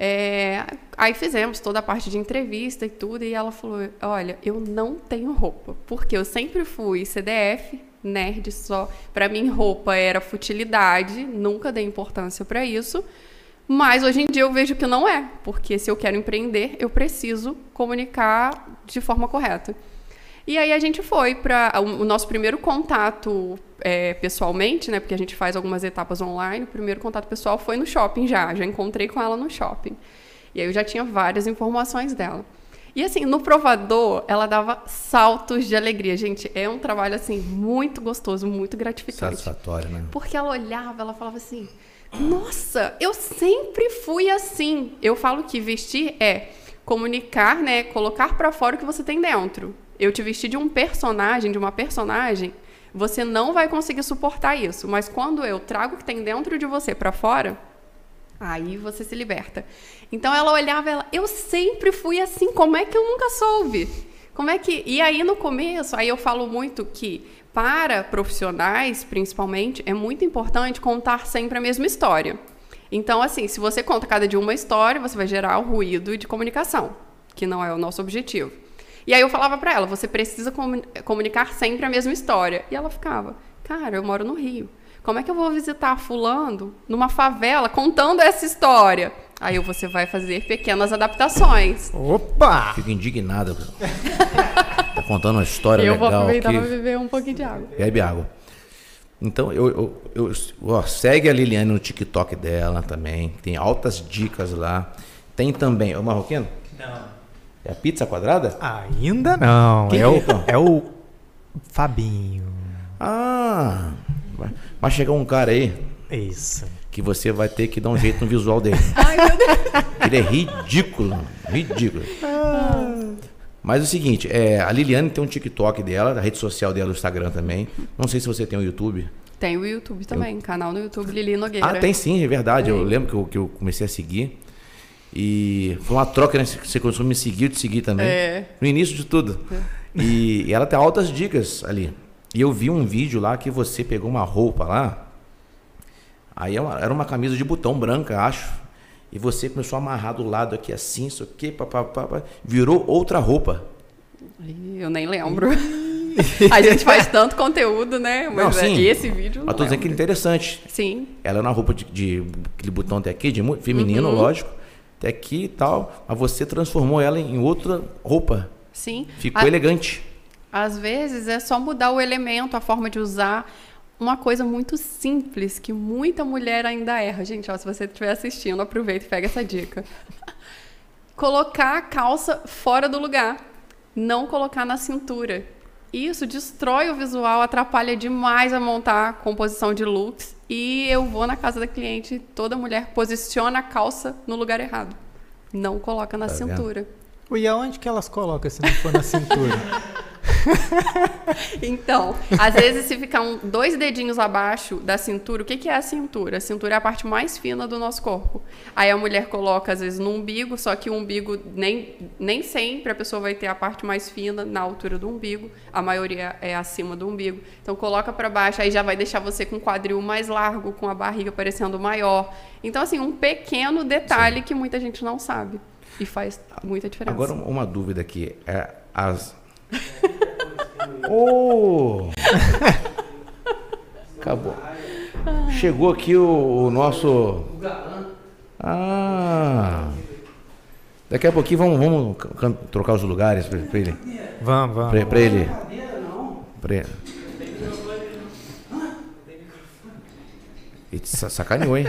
É, aí fizemos toda a parte de entrevista e tudo, e ela falou: Olha, eu não tenho roupa, porque eu sempre fui CDF, nerd só. Para mim, roupa era futilidade, nunca dei importância para isso. Mas hoje em dia eu vejo que não é, porque se eu quero empreender, eu preciso comunicar de forma correta. E aí a gente foi para o nosso primeiro contato é, pessoalmente, né? Porque a gente faz algumas etapas online. O primeiro contato pessoal foi no shopping já, já encontrei com ela no shopping. E aí eu já tinha várias informações dela. E assim, no provador, ela dava saltos de alegria. Gente, é um trabalho assim muito gostoso, muito gratificante. Satisfatório, né? Porque ela olhava, ela falava assim: nossa, eu sempre fui assim. Eu falo que vestir é comunicar, né? Colocar para fora o que você tem dentro. Eu te vestir de um personagem, de uma personagem, você não vai conseguir suportar isso. Mas quando eu trago o que tem dentro de você para fora, aí você se liberta. Então ela olhava, ela, eu sempre fui assim. Como é que eu nunca soube? Como é que? E aí no começo, aí eu falo muito que para profissionais, principalmente, é muito importante contar sempre a mesma história. Então, assim, se você conta cada dia uma história, você vai gerar o ruído de comunicação, que não é o nosso objetivo. E aí eu falava para ela, você precisa comunicar sempre a mesma história. E ela ficava, cara, eu moro no Rio. Como é que eu vou visitar fulano numa favela contando essa história? Aí você vai fazer pequenas adaptações. Opa! Fico indignado. contando uma história eu legal. Eu vou aproveitar para beber um pouquinho de água. Bebe água. Então, eu, eu, eu ó, segue a Liliane no TikTok dela também. Tem altas dicas lá. Tem também. O Marroquino? Não. É a pizza quadrada? Ainda não. Quem é, é, o, é o Fabinho. Ah, Vai, vai chegar um cara aí. Isso. Que você vai ter que dar um jeito no visual dele. Ai, meu Deus. Ele é ridículo. Ridículo. Ah. Mas é o seguinte, é, a Liliane tem um TikTok dela, da rede social dela, do Instagram também. Não sei se você tem o YouTube. Tem o YouTube também, eu... canal no YouTube Lili Nogueira. Ah, tem sim, é verdade. Eu lembro que eu, que eu comecei a seguir. E foi uma troca, né? Você começou a me seguir, eu te seguir também. É. No início de tudo. É. E, e ela tem altas dicas ali. E eu vi um vídeo lá que você pegou uma roupa lá. Aí é era uma camisa de botão branca, acho. E você começou a amarrar do lado aqui assim, isso aqui, papapá, virou outra roupa. Eu nem lembro. A gente faz tanto conteúdo, né? Mas não, sim. esse vídeo. Mas tô dizendo é. que é interessante. Sim. Ela na roupa de, de aquele botão até aqui, de feminino, uhum. lógico, até aqui e tal. Mas você transformou ela em outra roupa. Sim. Ficou a... elegante. Às vezes é só mudar o elemento, a forma de usar. Uma coisa muito simples que muita mulher ainda erra. Gente, ó, se você estiver assistindo, aproveita e pega essa dica. Colocar a calça fora do lugar. Não colocar na cintura. Isso destrói o visual, atrapalha demais a montar a composição de looks. E eu vou na casa da cliente, toda mulher posiciona a calça no lugar errado. Não coloca na tá cintura. Vendo? E aonde que elas colocam se não for na cintura? então, às vezes se ficar um, dois dedinhos abaixo da cintura, o que, que é a cintura? A cintura é a parte mais fina do nosso corpo. Aí a mulher coloca, às vezes, no umbigo, só que o umbigo nem, nem sempre a pessoa vai ter a parte mais fina na altura do umbigo. A maioria é acima do umbigo. Então coloca para baixo, aí já vai deixar você com o quadril mais largo, com a barriga parecendo maior. Então, assim, um pequeno detalhe Sim. que muita gente não sabe. E faz muita diferença. Agora, uma dúvida aqui. É, as, Oh! Acabou. Chegou aqui o, o nosso. Ah! Daqui a pouquinho vamos, vamos trocar os lugares para ele. Vamos, vamos. Para ele. Pra ele. E sacaneou, hein?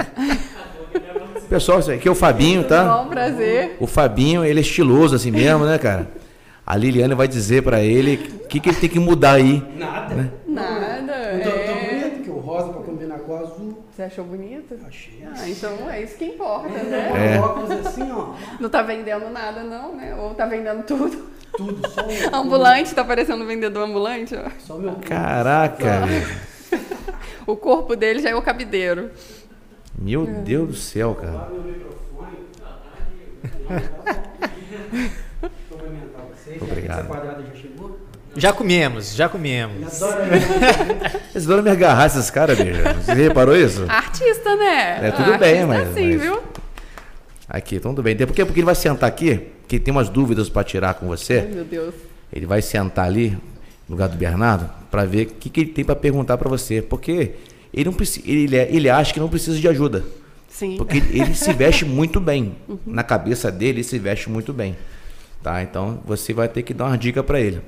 Pessoal, aqui é o Fabinho, tá? Bom, prazer. O Fabinho, ele é estiloso assim mesmo, né, cara? A Liliane vai dizer para ele o que, que ele tem que mudar aí. Nada. Né? Nada. Então, é... tão bonito que o rosa para combinar com o azul. Você achou bonito? Achei. Ah, então é isso que importa, é, né? É. Óculos assim, ó. Não tá vendendo nada, não, né? Ou tá vendendo tudo. Tudo, só o Ambulante, tá parecendo um vendedor ambulante, ó. Só meu Caraca, O corpo dele já é o cabideiro. Meu é. Deus do céu, cara. Obrigado. Essa quadrada já chegou? Já comemos, já comemos. Eles adoram me agarrar esses caras, bicho. Você reparou isso? Artista, né? É tudo bem, mas. Assim, mas... viu? Aqui, tudo bem. Porque, porque ele vai sentar aqui, que tem umas dúvidas para tirar com você. Ai, meu Deus. Ele vai sentar ali, no lugar do Bernardo, para ver o que, que ele tem para perguntar para você. Porque ele, não precisa, ele, ele acha que não precisa de ajuda. Sim. Porque ele se veste muito bem. Uhum. Na cabeça dele, ele se veste muito bem. Tá? Então você vai ter que dar uma dica para ele.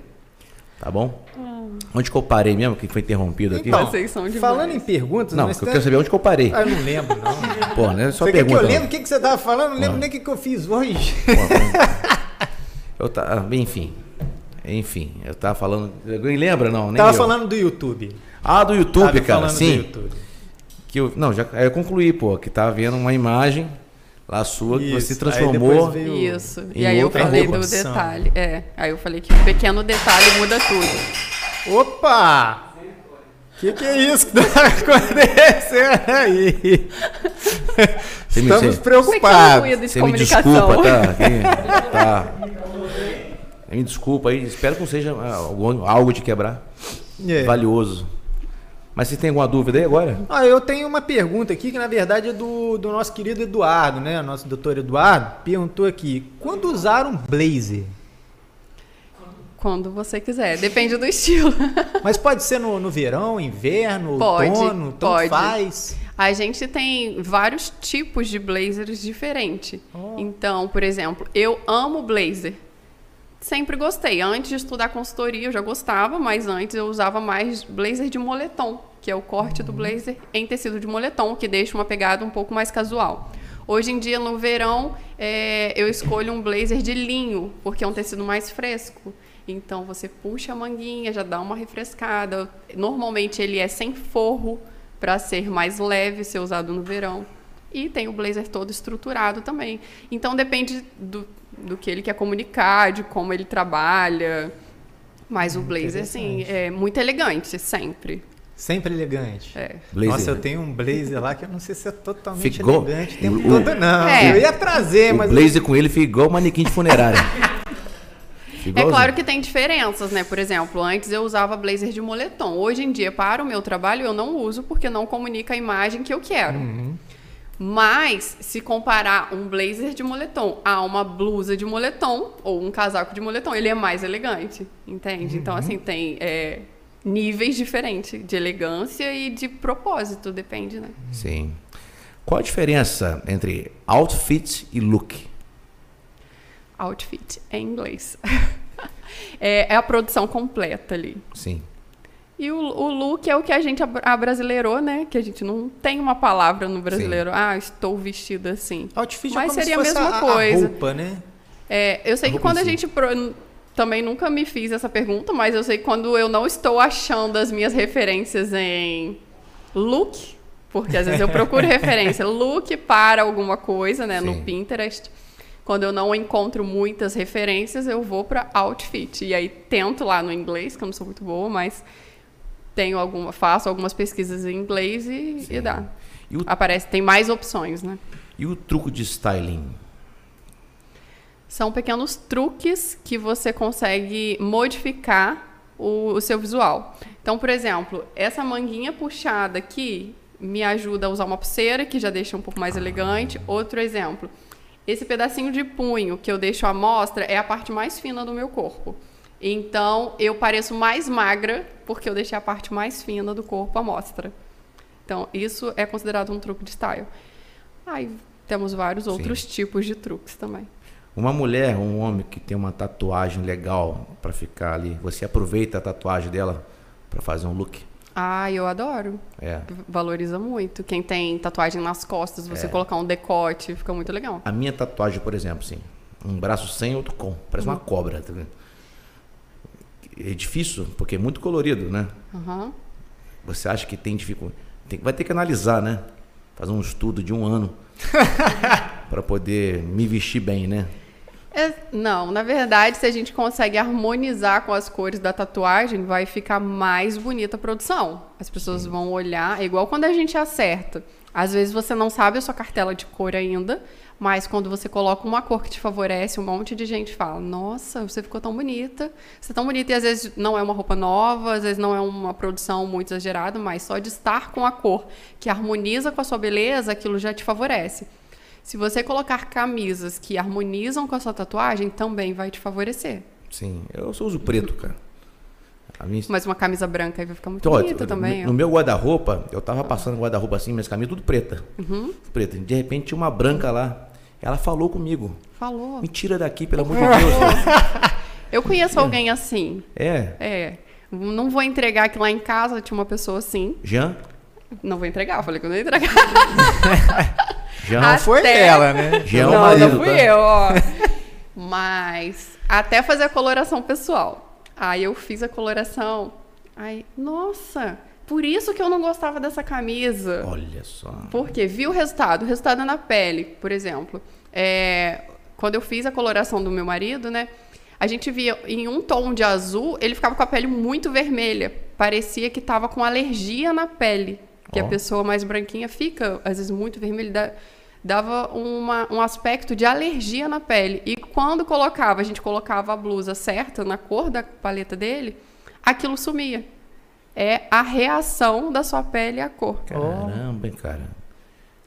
Tá bom? Hum. Onde que eu parei mesmo, que foi interrompido aqui? Então, Vocês são demais. Falando em perguntas... Não, eu tá... quero saber onde que eu parei. Ah, eu não lembro, não. Pô, né? Só você pergunta. que eu lembro o que, que você estava falando? Não lembro nem o que, que eu fiz hoje. Pô, eu tá, enfim. Enfim, eu tava falando... Alguém lembra, não? Nem tava eu. falando do YouTube. Ah, do YouTube, tava cara, sim. Do YouTube. Que eu, não, já eu concluí, pô, que tava vendo uma imagem lá sua que você transformou. Veio, Isso. E aí eu falei do detalhe. É. Aí eu falei que um pequeno detalhe muda tudo. Opa! O que, que é isso que tá acontecendo aí? Você Estamos me, preocupados. Você me desculpa, tá? tá. Me desculpa aí. Espero que não seja algo, algo de quebrar. É. Valioso. Mas você tem alguma dúvida aí agora? Ah, eu tenho uma pergunta aqui que na verdade é do, do nosso querido Eduardo, né? Nosso doutor Eduardo perguntou aqui: quando usar um blazer? Quando você quiser, depende do estilo. Mas pode ser no, no verão, inverno, pode, outono, tanto pode. faz. A gente tem vários tipos de blazers diferentes. Oh. Então, por exemplo, eu amo blazer sempre gostei. Antes de estudar consultoria, eu já gostava, mas antes eu usava mais blazer de moletom, que é o corte do blazer em tecido de moletom, que deixa uma pegada um pouco mais casual. Hoje em dia, no verão, é, eu escolho um blazer de linho, porque é um tecido mais fresco. Então, você puxa a manguinha, já dá uma refrescada. Normalmente, ele é sem forro, para ser mais leve, ser usado no verão. E tem o blazer todo estruturado também. Então, depende do, do que ele quer comunicar, de como ele trabalha. Mas o blazer, assim, é muito elegante, sempre. Sempre elegante. É. Blazer. Nossa, eu tenho um blazer lá que eu não sei se é totalmente ficou, elegante o tempo o, todo, não. É. Eu ia trazer, o mas. O blazer com ele ficou igual manequim de funerária. é claro que tem diferenças, né? Por exemplo, antes eu usava blazer de moletom. Hoje em dia, para o meu trabalho, eu não uso porque não comunica a imagem que eu quero. Uhum. Mas, se comparar um blazer de moletom a uma blusa de moletom ou um casaco de moletom, ele é mais elegante, entende? Então, assim, tem é, níveis diferentes de elegância e de propósito, depende, né? Sim. Qual a diferença entre outfit e look? Outfit em inglês. é, é a produção completa ali. Sim. E o, o, look é o que a gente abrasileirou, né? Que a gente não tem uma palavra no brasileiro. Sim. Ah, estou vestida assim. Outfit é Mas seria a mesma coisa. A roupa, né? É, eu sei a que quando a gente. Pro... Também nunca me fiz essa pergunta, mas eu sei que quando eu não estou achando as minhas referências em look, porque às vezes eu procuro referência, look para alguma coisa, né, Sim. no Pinterest. Quando eu não encontro muitas referências, eu vou para outfit. E aí tento lá no inglês, que eu não sou muito boa, mas tenho alguma, faço algumas pesquisas em inglês e, e dá. E o... Aparece, tem mais opções, né? E o truque de styling? São pequenos truques que você consegue modificar o, o seu visual. Então, por exemplo, essa manguinha puxada aqui me ajuda a usar uma pulseira, que já deixa um pouco mais elegante. Outro exemplo, esse pedacinho de punho que eu deixo à mostra é a parte mais fina do meu corpo. Então, eu pareço mais magra porque eu deixei a parte mais fina do corpo à mostra. Então, isso é considerado um truque de style. Aí temos vários outros Sim. tipos de truques também. Uma mulher, um homem que tem uma tatuagem legal para ficar ali, você aproveita a tatuagem dela para fazer um look? Ah, eu adoro. É. Valoriza muito. Quem tem tatuagem nas costas, você é. colocar um decote, fica muito legal. A minha tatuagem, por exemplo, sim, um braço sem, outro com, parece uhum. uma cobra. Tá vendo? É difícil, porque é muito colorido, né? Uhum. Você acha que tem dificuldade? Tem, vai ter que analisar, né? Fazer um estudo de um ano para poder me vestir bem, né? É, não, na verdade, se a gente consegue harmonizar com as cores da tatuagem, vai ficar mais bonita a produção. As pessoas Sim. vão olhar, é igual quando a gente acerta. Às vezes você não sabe a sua cartela de cor ainda, mas quando você coloca uma cor que te favorece, um monte de gente fala: Nossa, você ficou tão bonita. Você é tão bonita. E às vezes não é uma roupa nova, às vezes não é uma produção muito exagerada, mas só de estar com a cor que harmoniza com a sua beleza, aquilo já te favorece. Se você colocar camisas que harmonizam com a sua tatuagem, também vai te favorecer. Sim, eu só uso preto, cara. Minha... Mas uma camisa branca aí vai ficar muito então, bonita também. No, no meu guarda-roupa, eu tava passando guarda-roupa assim, minhas camisas tudo preta. Uhum. Preta. De repente tinha uma branca lá. Ela falou comigo. Falou. Me tira daqui, pelo amor de Deus. Eu conheço alguém assim. É? É. Não vou entregar que lá em casa tinha uma pessoa assim. Jean? Não vou entregar, falei que eu não ia entregar. Jean não foi ela, né? Jean não, marido, não fui tá? eu, ó. Mas até fazer a coloração pessoal. Aí eu fiz a coloração. Aí, nossa, por isso que eu não gostava dessa camisa. Olha só. Porque vi o resultado. O resultado é na pele, por exemplo. É, quando eu fiz a coloração do meu marido, né? A gente via em um tom de azul, ele ficava com a pele muito vermelha. Parecia que estava com alergia na pele. Que oh. a pessoa mais branquinha fica, às vezes, muito vermelha. Dava uma, um aspecto de alergia na pele. E quando colocava, a gente colocava a blusa certa, na cor da paleta dele, aquilo sumia é a reação da sua pele à cor. Caramba, hein, cara.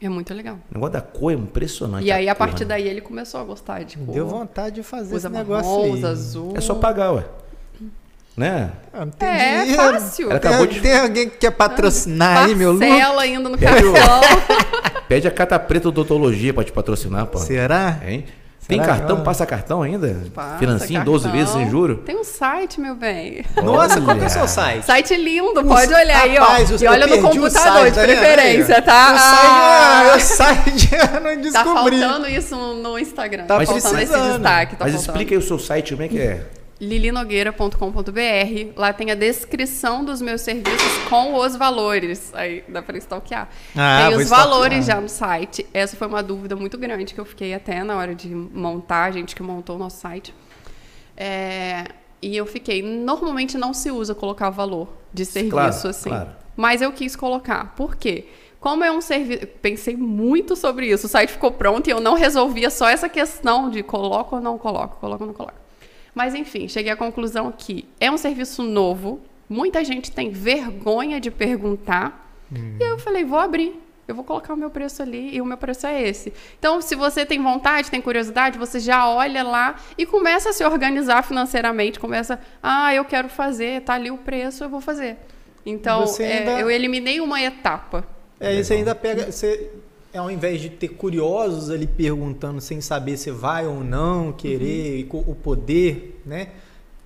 É muito legal. O negócio da cor é impressionante. E aí, a, a partir né? daí, ele começou a gostar de cor. Deu vontade de fazer Usa esse negócio marrom, aí. azul. É só pagar, ué. Né? Ah, é, dinheiro. fácil. Ela tem, de... tem alguém que quer patrocinar ah, aí, meu lucro? Parcela ainda no cartão. Pede a Cata Preta Odontologia pra te patrocinar, pô. Será? Hein? Tem Será cartão? Passa cartão ainda? Passa Financinho, cartão. 12 vezes sem juro? Tem um site, meu bem. Nossa, qual que é o seu site? Site lindo, pode olhar aí, ó. e olha no computador, de preferência, tá? O site, ah, o site eu não descobri. Tá faltando isso no Instagram. Tá faltando esse destaque. Tá Mas faltando. explica aí o seu site, como é que é? lilinogueira.com.br. Lá tem a descrição dos meus serviços com os valores. Aí dá para stalkear. Ah, tem os valores já no site. Essa foi uma dúvida muito grande que eu fiquei até na hora de montar, a gente que montou o nosso site. É, e eu fiquei. Normalmente não se usa colocar valor de serviço claro, assim. Claro. Mas eu quis colocar. Por quê? Como é um serviço. Pensei muito sobre isso. O site ficou pronto e eu não resolvia só essa questão de coloco ou não coloco, coloco ou não coloco. Mas enfim, cheguei à conclusão que é um serviço novo, muita gente tem vergonha de perguntar. Hum. E eu falei, vou abrir. eu vou colocar o meu preço ali e o meu preço é esse. Então, se você tem vontade, tem curiosidade, você já olha lá e começa a se organizar financeiramente, começa, ah, eu quero fazer, tá ali o preço, eu vou fazer. Então, ainda... é, eu eliminei uma etapa. É, você ainda pega, você, ao invés de ter curiosos ali perguntando sem saber se vai ou não querer, uhum. o poder, né?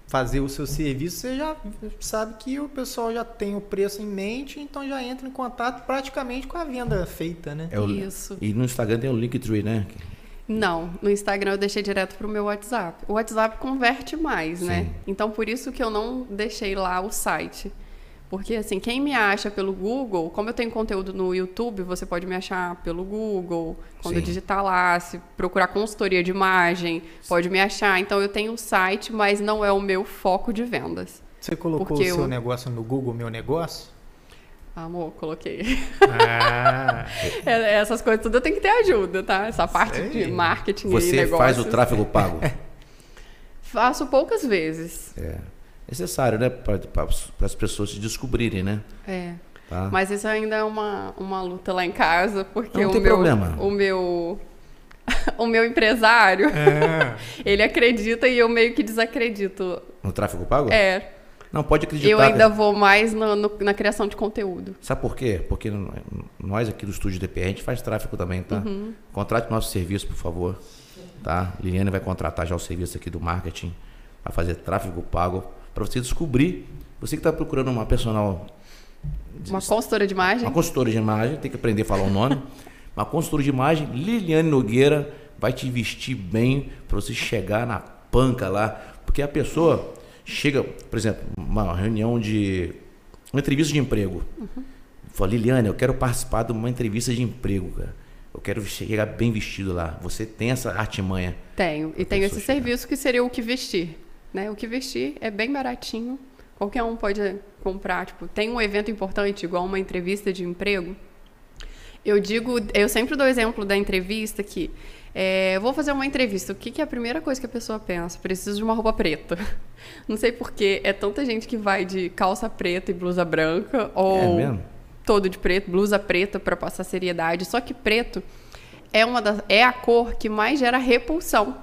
fazer o seu serviço, você já sabe que o pessoal já tem o preço em mente, então já entra em contato praticamente com a venda feita, né? É o, Isso. E no Instagram tem o Linktree, né? Não, no Instagram eu deixei direto para o meu WhatsApp. O WhatsApp converte mais, né? Sim. né? Então por isso que eu não deixei lá o site. Porque, assim, quem me acha pelo Google, como eu tenho conteúdo no YouTube, você pode me achar pelo Google. Quando Sim. digitar lá, se procurar consultoria de imagem, pode me achar. Então, eu tenho o um site, mas não é o meu foco de vendas. Você colocou Porque o seu eu... negócio no Google Meu Negócio? Amor, coloquei. Ah. É, essas coisas tudo eu tenho que ter ajuda, tá? Essa parte Sei. de marketing Você e negócio. Você faz o tráfego pago? Faço poucas vezes. É necessário, né? Para as pessoas se descobrirem, né? É. Tá? Mas isso ainda é uma, uma luta lá em casa, porque Não o tem meu, problema. o meu o meu empresário, é. ele acredita e eu meio que desacredito. No tráfego pago? É. Não, pode acreditar. Eu ainda vou mais no, no, na criação de conteúdo. Sabe por quê? Porque nós aqui do Estúdio DP, a gente faz tráfego também, tá? Uhum. Contrate nosso serviço, por favor. Tá? Liliane vai contratar já o serviço aqui do marketing. Vai fazer tráfego pago para você descobrir. Você que está procurando uma personal. Uma consultora de imagem? Uma consultora de imagem, tem que aprender a falar o nome. uma consultora de imagem, Liliane Nogueira, vai te vestir bem para você chegar na panca lá. Porque a pessoa chega, por exemplo, uma reunião de. uma entrevista de emprego. Uhum. Fala, Liliane, eu quero participar de uma entrevista de emprego, cara. Eu quero chegar bem vestido lá. Você tem essa artimanha? Tenho. E tenho esse chegar. serviço que seria o que vestir. Né? O que vestir é bem baratinho, qualquer um pode comprar. Tipo, tem um evento importante, igual uma entrevista de emprego. Eu digo, eu sempre dou exemplo da entrevista que é, vou fazer uma entrevista. O que, que, é a primeira coisa que a pessoa pensa? Preciso de uma roupa preta. Não sei porquê, é tanta gente que vai de calça preta e blusa branca, ou é todo de preto, blusa preta para passar seriedade. Só que preto é, uma das, é a cor que mais gera repulsão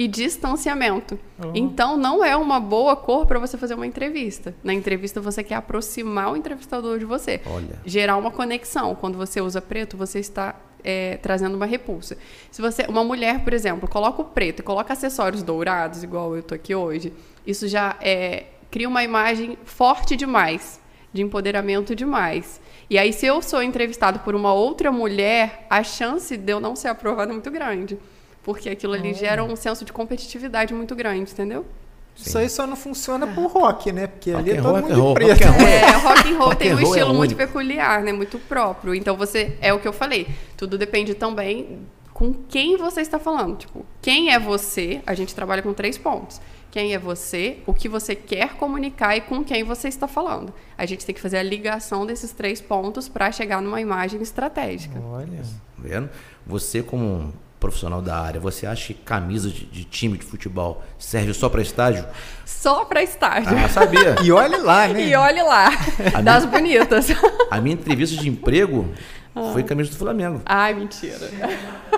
e distanciamento. Uhum. Então, não é uma boa cor para você fazer uma entrevista. Na entrevista, você quer aproximar o entrevistador de você. Olha. Gerar uma conexão. Quando você usa preto, você está é, trazendo uma repulsa. Se você, uma mulher, por exemplo, coloca o preto e coloca acessórios dourados, igual eu tô aqui hoje, isso já é, cria uma imagem forte demais, de empoderamento demais. E aí, se eu sou entrevistado por uma outra mulher, a chance de eu não ser aprovada é muito grande. Porque aquilo ali gera um senso de competitividade muito grande, entendeu? Sim. Isso aí só não funciona é. por rock, né? Porque rock ali é todo rock mundo roll, preto. Rock and roll, é, rock and roll tem um é estilo é muito peculiar, né? Muito próprio. Então você é o que eu falei. Tudo depende também com quem você está falando. Tipo, quem é você? A gente trabalha com três pontos. Quem é você, o que você quer comunicar e com quem você está falando. A gente tem que fazer a ligação desses três pontos para chegar numa imagem estratégica. Olha, tá vendo? Você como profissional da área, você acha que camisa de, de time de futebol serve só para estágio? Só para estágio. Ah, sabia. e olhe lá, né? E olhe lá. A das minha, bonitas. A minha entrevista de emprego ah. Foi camisa do Flamengo. Ai, mentira.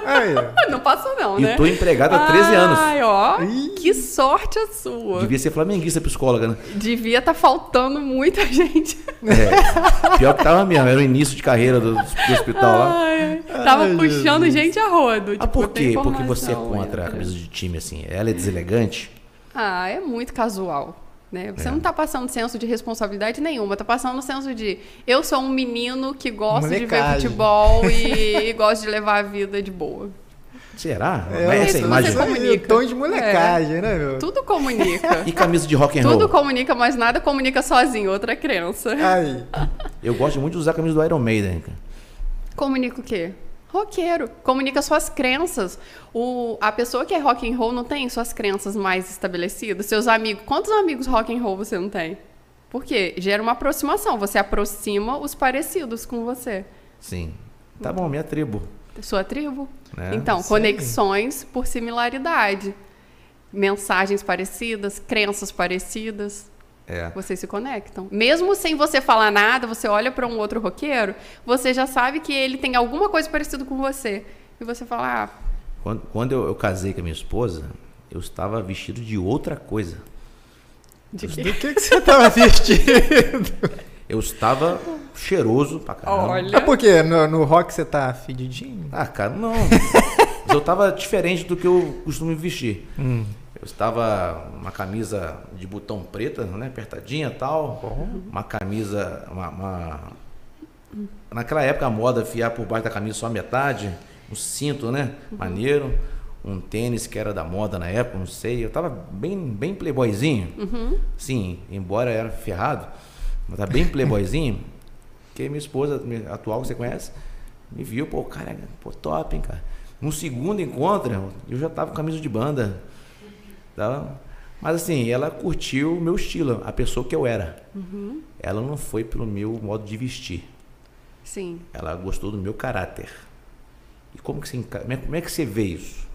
Aí. Não passou não, né? E tô empregado há 13 anos. Ai, ó. Que sorte a sua. Devia ser flamenguista psicóloga, né? Devia estar tá faltando muita gente. É. Pior que tava mesmo. Era o início de carreira do, do hospital lá. Ai, tava Ai, puxando Jesus. gente a rodo. Ah, tipo, por quê? Porque você é contra a camisa de time, assim. Ela é deselegante? Ah, é muito casual. Né? Você é. não está passando senso de responsabilidade nenhuma, está passando senso de eu sou um menino que gosta de ver futebol e, e gosta de levar a vida de boa. Será? É, é essa imagem. Comunica. Tom de molecagem, é. né, meu? Tudo comunica. e camisa de rock and roll? Tudo comunica, mas nada comunica sozinho, outra crença. Aí. Eu gosto muito de usar a camisa do Iron Maiden. Comunica o quê? Roqueiro, comunica suas crenças. O, a pessoa que é rock and roll não tem suas crenças mais estabelecidas. Seus amigos, quantos amigos rock and roll você não tem? Por quê? Gera uma aproximação. Você aproxima os parecidos com você. Sim. Tá bom, minha tribo. Sua tribo. É, então, sim. conexões por similaridade. Mensagens parecidas, crenças parecidas. É. Vocês se conectam. Mesmo sem você falar nada, você olha para um outro roqueiro, você já sabe que ele tem alguma coisa parecida com você. E você fala, ah, Quando, quando eu, eu casei com a minha esposa, eu estava vestido de outra coisa. de Do quê? que, que você tava vestido? Eu estava cheiroso pra caramba. Olha. É porque no, no rock você tá fedidinho? Ah, cara, não. Mas eu estava diferente do que eu costumo vestir. Hum. Eu estava uma camisa de botão preta, né, apertadinha e tal. Uma camisa, uma, uma- naquela época a moda fiar por baixo da camisa só a metade, um cinto, né, maneiro, um tênis que era da moda na época, não sei. Eu tava bem, bem playboyzinho. Sim, embora era ferrado, mas tá bem playboyzinho. que minha esposa minha atual que você conhece me viu, pô, cara, pô, top, hein, cara. No segundo encontro, eu já tava com camisa de banda. Tá? Mas assim, ela curtiu o meu estilo, a pessoa que eu era. Ela não foi pelo meu modo de vestir. Sim. Ela gostou do meu caráter. E como que você, é- como é que você vê isso?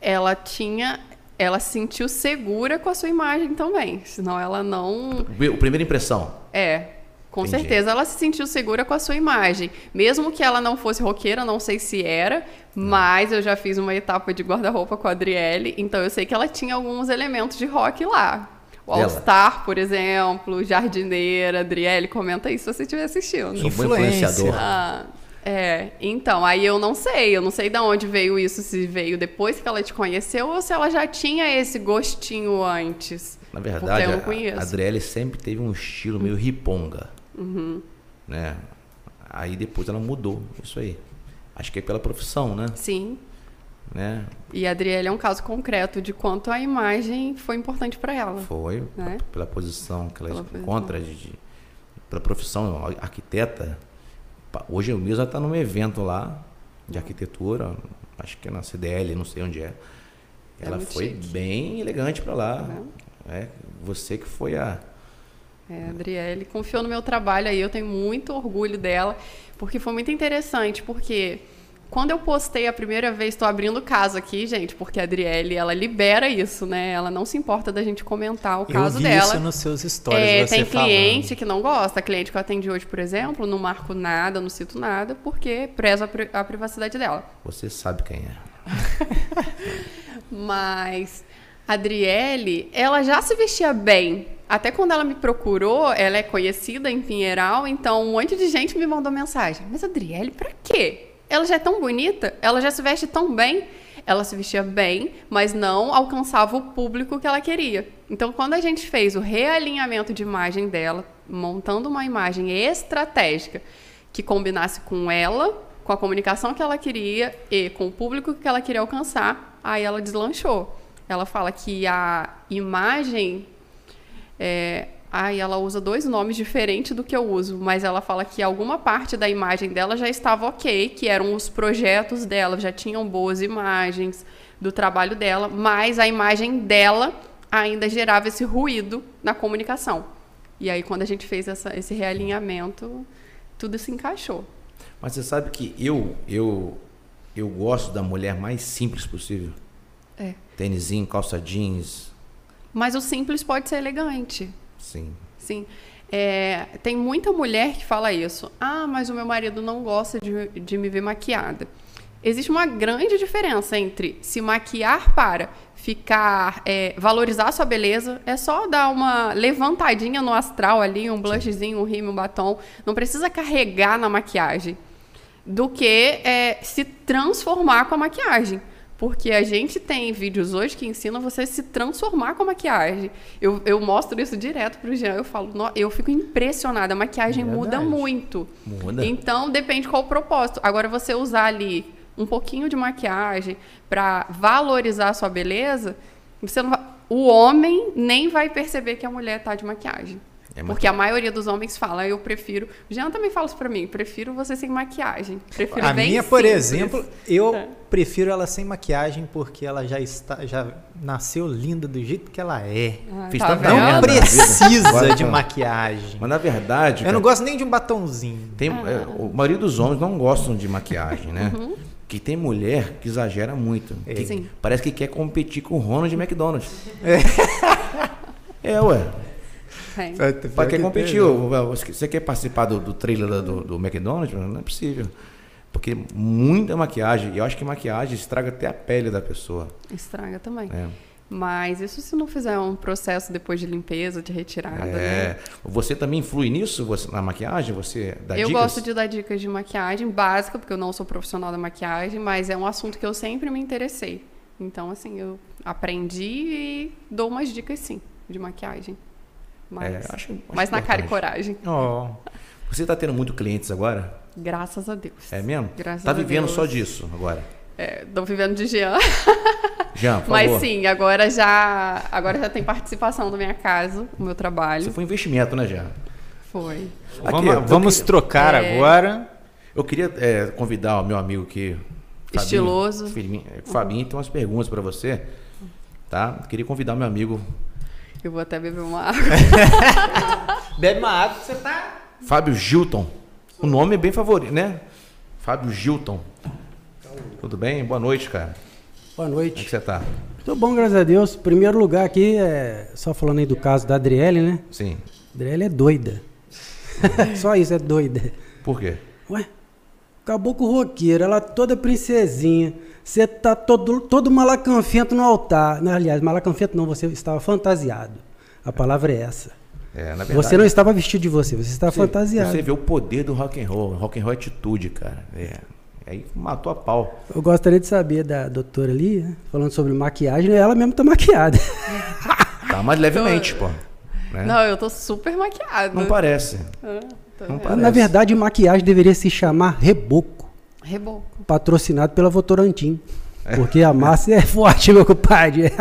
Ela tinha. Ela se sentiu segura com a sua imagem também. Senão ela não. O primeira impressão. É. Com Entendi. certeza ela se sentiu segura com a sua imagem. Mesmo que ela não fosse roqueira, não sei se era, mas eu já fiz uma etapa de guarda-roupa com a Adriele, então eu sei que ela tinha alguns elementos de rock lá. O. All Star, por exemplo, Jardineira, Adriele, comenta isso se você estiver assistindo. Sou influenciador. Ah, é, então, aí eu não sei, eu não sei de onde veio isso, se veio depois que ela te conheceu ou se ela já tinha esse gostinho antes. Na verdade, eu não a- conheço. a Adriele sempre teve um estilo meio riponga. Uhum. Né? Aí depois ela mudou. Isso aí. Acho que é pela profissão, né? Sim. né? E a Adriele é um caso concreto de quanto a imagem foi importante para ela. Foi Né? pela posição que ela Pela encontra, de, de- pela profissão arquiteta. Hoje mesmo está num evento lá de arquitetura, acho que é na CDL, não sei onde é. É Ela muito foi chique. bem elegante para lá. Né? É, você que foi a. É, a Adriele confiou no meu trabalho aí, eu tenho muito orgulho dela, porque foi muito interessante, porque quando eu postei a primeira vez, estou abrindo caso aqui, gente, porque a Adriele, ela libera isso, né? Ela não se importa da gente comentar o Eu caso vi dela. isso nos seus stories, É, você tem falando. cliente que não gosta. Cliente que eu atendi hoje, por exemplo, não marco nada, não cito nada, porque preza a pri- a privacidade dela. Você sabe quem é. Mas a Adriele, ela já se vestia bem. Até quando ela me procurou, ela é conhecida em Pinheiral, então um monte de gente me mandou mensagem. Mas Adriele, pra quê? Ela já é tão bonita, ela já se veste tão bem. Ela se vestia bem, mas não alcançava o público que ela queria. Então, quando a gente fez o realinhamento de imagem dela, montando uma imagem estratégica que combinasse com ela, com a comunicação que ela queria e com o público que ela queria alcançar, aí ela deslanchou. Ela fala que a imagem. É, ai, ela usa dois nomes diferentes do que eu uso, mas ela fala que alguma parte da imagem dela já estava ok, que eram os projetos dela, já tinham boas imagens do trabalho dela, mas a imagem dela ainda gerava esse ruído na comunicação. E aí, quando a gente fez essa- esse realinhamento, tudo se encaixou. Mas você sabe que eu, eu, eu gosto da mulher mais simples possível. É. Tênisinho, calça jeans, Mas o simples pode ser elegante. sim. Sim. É, tem muita mulher que fala isso. Ah, mas o meu marido não gosta de, de me ver maquiada. Existe uma grande diferença entre se maquiar para ficar, é, valorizar a sua beleza, é só dar uma levantadinha no astral ali, um blushzinho, um rímel, um batom. Não precisa carregar na maquiagem. Do que é, se transformar com a maquiagem. Porque a gente tem vídeos hoje que ensinam você a se transformar com a maquiagem. Eu, eu mostro isso direto pro Jean. Eu falo, "No- eu fico impressionada. A maquiagem muda Verdade. muito. Muda. Então, depende qual o propósito. Agora, você usar ali um pouquinho de maquiagem para valorizar a sua beleza, você não vai- o homem nem vai perceber que a mulher tá de maquiagem. É Porque a maioria dos homens fala, eu prefiro. O Jean também fala isso pra mim, prefiro você sem maquiagem. Prefiro A bem minha, por simples. exemplo, eu É. prefiro ela sem maquiagem porque ela já está, já nasceu linda do jeito que ela é. Ah, Fiz tá vendo? Não vida. precisa Agora de maquiagem. Mas na verdade, Eu não cara, gosto nem de um batonzinho. tem, é, o maioria dos homens não gostam de maquiagem, né? Que tem mulher que exagera muito. que Sim. Parece que quer competir com o Ronald McDonald. É, ué. Tem. Pra quem competiu, você quer participar do, do trailer do, do McDonald's? Não é possível. Porque muita maquiagem, e eu acho que maquiagem estraga até a pele da pessoa. Estraga também. né? Mas isso se não fizer um processo depois de limpeza, de retirada. né? É. Você também influi nisso você, na maquiagem? Você dá eu dicas? gosto de dar dicas de maquiagem básica, porque eu não sou profissional da maquiagem, mas é um assunto que eu sempre me interessei. Então, assim, eu aprendi e dou umas dicas, sim, de maquiagem. Mas, É, acho- acho mas na cara e coragem. Ó, Você está tendo muito clientes agora? Graças a Deus. É mesmo? Graças tá a vivendo Deus. só disso agora. É, tô vivendo de Jean. Jean, por Mas favor. sim, agora já, agora já tem participação da minha casa, o meu trabalho. Isso foi um investimento, né, Jean? Foi. Aqui, vamos eu vamos queria- trocar É. agora. Eu queria é, convidar o meu amigo aqui. Fabinho, Estiloso. Fabinho, Fabinho tem umas perguntas para você. Tá? Queria convidar o meu amigo Eu vou até beber uma água. Bebe uma água que você tá. Fábio Gilton. O nome é bem favorito, né? Fábio Gilton. Tudo bem? Boa noite, cara. Boa Como é que noite. você tá? Tô bom, graças a Deus. Primeiro lugar aqui, é, só falando aí do caso da Adriele, né? Sim. Adriele é doida. só isso, é doida. Por quê? Ué, acabou com o roqueiro, ela toda princesinha. Você tá todo, todo malacanfento no altar. Não, aliás, malacanfento não, você estava fantasiado. A palavra é essa. É, na verdade, Você não estava vestido de você, você estava fantasiado. Você vê o poder do rock and roll. Rock and roll é atitude, cara. É. Aí matou a pau. Eu gostaria de saber da doutora ali, né, falando sobre maquiagem, ela mesmo tá maquiada. Tá, mas levemente, pô. né? Não, eu tô super maquiada. Não parece. Ah, tô Não vendo. parece. Na verdade, maquiagem deveria se chamar reboco, Reboco. patrocinado pela Votorantim. Porque a massa é forte, meu compadre.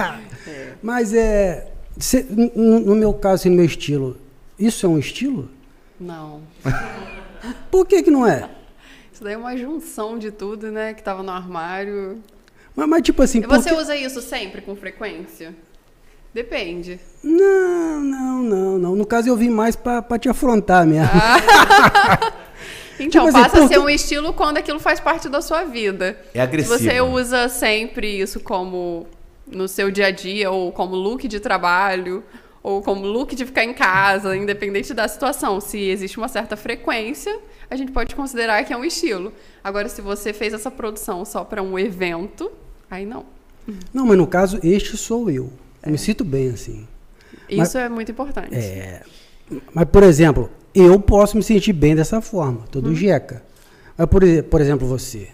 Mas é. cê- no, no meu caso e no meu estilo, isso é um estilo? Não. Por que, que não é? Isso daí é uma junção de tudo, né? Que tava no armário. Mas, mas, tipo assim. Você porque- usa isso sempre, com frequência? Depende. Não, não, não, não. No caso eu vim mais pra, pra te afrontar mesmo. Então, Tipo assim, passa a porque- ser um estilo quando aquilo faz parte da sua vida. É agressivo. Se você usa sempre isso como no seu dia a dia, ou como look de trabalho, ou como look de ficar em casa, independente da situação. Se existe uma certa frequência, a gente pode considerar que é um estilo. Agora, se você fez essa produção só para um evento, aí não. Não, mas no caso, este sou eu. Eu me sinto bem assim. Isso é muito importante. É. Mas, por exemplo, eu posso me sentir bem dessa forma, Uhum. todo jeca. Mas, por, e- por exemplo, você.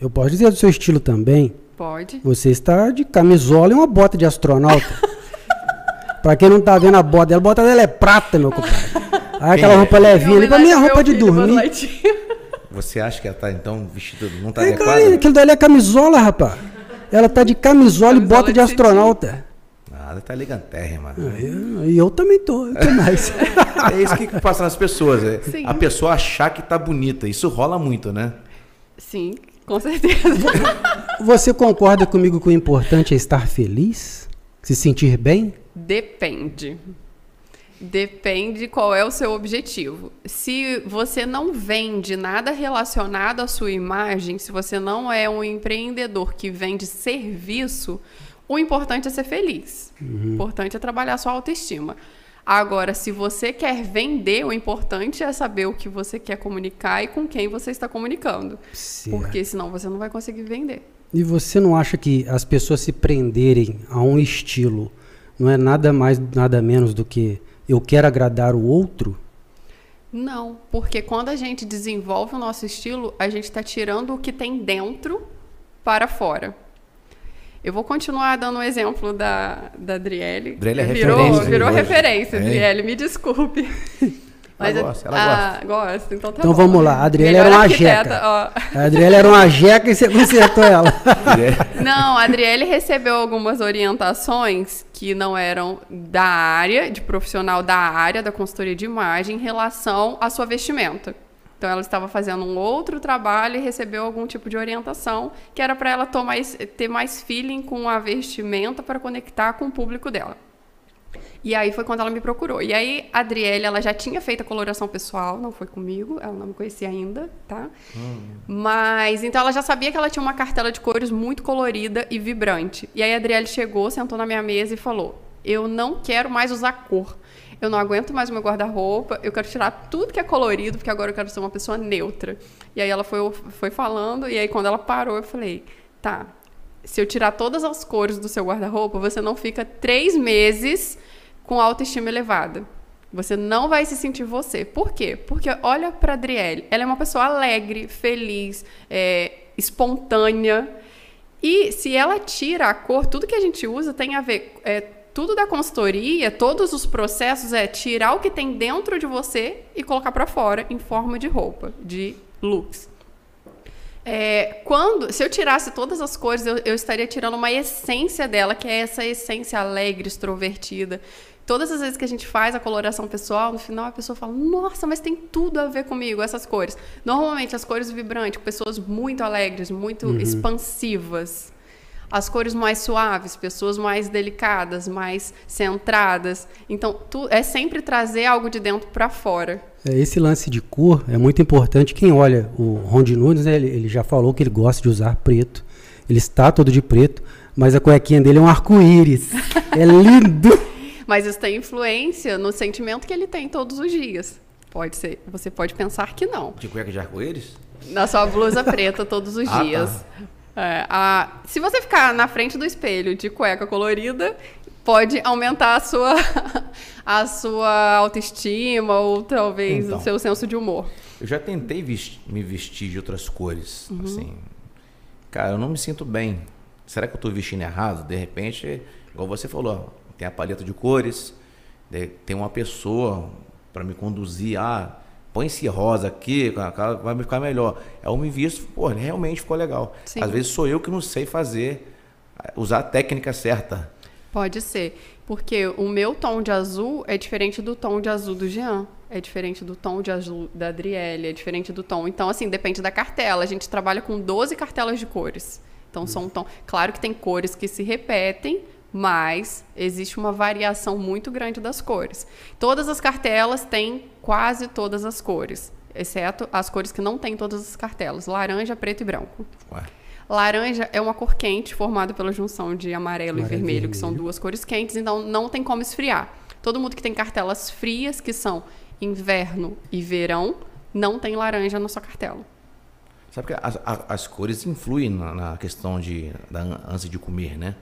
Eu posso dizer do seu estilo também. Pode. Você está de camisola e uma bota de astronauta. pra quem não tá vendo a bota dela, a bota dela é prata, meu compadre. Aí aquela Quem é? roupa levinha ali, pra mim é roupa de dormir. Você acha que ela tá, então, vestida... Não tá É, adequada? aquilo dali é camisola, rapaz. Ela tá de camisola, e Camisola bota de de astronauta. Ah, ela tá elegantérrima. Eu- E eu, também tô, eu tô mais. É isso que passa nas pessoas. é Sim. A pessoa achar que tá bonita. Isso rola muito, né? Sim, com certeza. Você concorda comigo que o importante é estar feliz? Se sentir bem? Depende. Depende qual é o seu objetivo. Se você não vende nada relacionado à sua imagem, se você não é um empreendedor que vende serviço, o importante é ser feliz. O importante é trabalhar sua autoestima. Agora, se você quer vender, o importante é saber o que você quer comunicar e com quem você está comunicando. Certo. Porque senão você não vai conseguir vender. E você não acha que as pessoas se prenderem a um estilo não é nada mais, nada menos do que eu quero agradar o outro? Não, porque quando a gente desenvolve o nosso estilo, a gente está tirando o que tem dentro para fora. Eu vou continuar dando um exemplo da, da Adriele. Adriele é virou, referência Virou hoje. referência, É. Adriele, me desculpe. Ela gosta, ela ah, gosta. Então tá Então bom. vamos lá, a Adriele Melhor era uma jeca. ó. A Adriele era uma jeca e você consertou ela. Não, a Adriele recebeu algumas orientações que não eram da área, de profissional da área da consultoria de imagem, em relação à sua vestimenta. Então, ela estava fazendo um outro trabalho e recebeu algum tipo de orientação que era para ela ter mais, ter mais feeling com a vestimenta para conectar com o público dela. E aí foi quando ela me procurou. E aí, a Adriele, ela já tinha feito a coloração pessoal, não foi comigo, ela não me conhecia ainda, tá? Mas, então ela já sabia que ela tinha uma cartela de cores muito colorida e vibrante. E aí a Adriele chegou, sentou na minha mesa e falou: eu não quero mais usar cor. Eu não aguento mais o meu guarda-roupa, eu quero tirar tudo que é colorido, porque agora eu quero ser uma pessoa neutra. E aí ela foi, foi falando, e aí quando ela parou, eu falei, tá, se eu tirar todas as cores do seu guarda-roupa, você não fica três meses com autoestima elevada. Você não vai se sentir você. Por quê? Porque olha para Adriele. Ela é uma pessoa alegre, feliz, é, espontânea. E se ela tira a cor, tudo que a gente usa tem a ver. É, tudo da consultoria, todos os processos é tirar o que tem dentro de você e colocar para fora em forma de roupa, de looks. É, quando, se eu tirasse todas as cores, eu, eu, estaria tirando uma essência dela, que é essa essência alegre, extrovertida. Todas as vezes que a gente faz a coloração pessoal, no final a pessoa fala: Nossa, mas tem tudo a ver comigo, essas cores. Normalmente, as cores vibrantes, pessoas muito alegres, muito uhum. expansivas. As cores mais suaves, pessoas mais delicadas, mais centradas. Então, tu, é sempre trazer algo de dentro para fora. É, esse lance de cor é muito importante. Quem olha o Rondi Nunes, né, ele, ele, já falou que ele gosta de usar preto. Ele está todo de preto, mas a cuequinha dele é um arco-íris. é lindo! Mas isso tem influência no sentimento que ele tem todos os dias. Pode ser. Você pode pensar que não. De cueca de arco-íris? Na sua blusa preta todos os ah, tá. dias. Tá. É, a, se você ficar na frente do espelho de cueca colorida, pode aumentar a sua, a sua autoestima ou talvez então, o seu senso de humor. Eu já tentei vestir, me vestir de outras cores, uhum. assim. Cara, eu não me sinto bem. Será que eu estou vestindo errado? De repente, igual você falou, tem a paleta de cores, tem uma pessoa para me conduzir, ah, põe esse rosa aqui, vai me ficar melhor. Eu me visto, pô, realmente ficou legal. Sim. Às vezes sou eu que não sei fazer, usar a técnica certa. Pode ser. Porque o meu tom de azul é diferente do tom de azul do Jean. É diferente do tom de azul da Adriele, é diferente do tom. Então, assim, depende da cartela. A gente trabalha com 12 cartelas de cores. Então, são tom. Claro que tem cores que se repetem, mas existe uma variação muito grande das cores. Todas as cartelas têm quase todas as cores, exceto as cores que não têm todas as cartelas: laranja, preto e branco. Ué. Laranja é uma cor quente formada pela junção de amarelo, e vermelho, vermelho, que são duas cores quentes, então não tem como esfriar. Todo mundo que tem cartelas frias, que são inverno e verão, não tem laranja na sua cartela. Sabe que as, as cores influem na, na, questão de da antes de comer, né?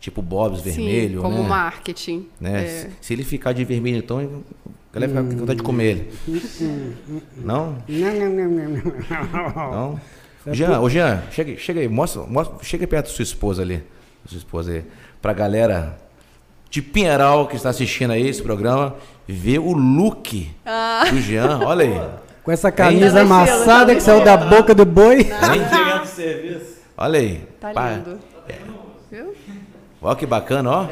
Tipo Bob's Sim, vermelho, como né? marketing. Né? É. Se ele ficar de vermelho, então galera fica com vontade de comer ele. Não? Não, não, não, não. Não? É Jean, ô Jean, chega, chega aí, mostra, mostra, chega perto da sua esposa ali. Sua esposa aí. Pra galera de Pinheiral que está assistindo aí esse programa, ver o look ah. do Jean. Olha aí. Com essa camisa amassada que saiu da boca do boi. Serviço. Olha aí. Tá lindo. É. Viu? Olha que bacana, ó.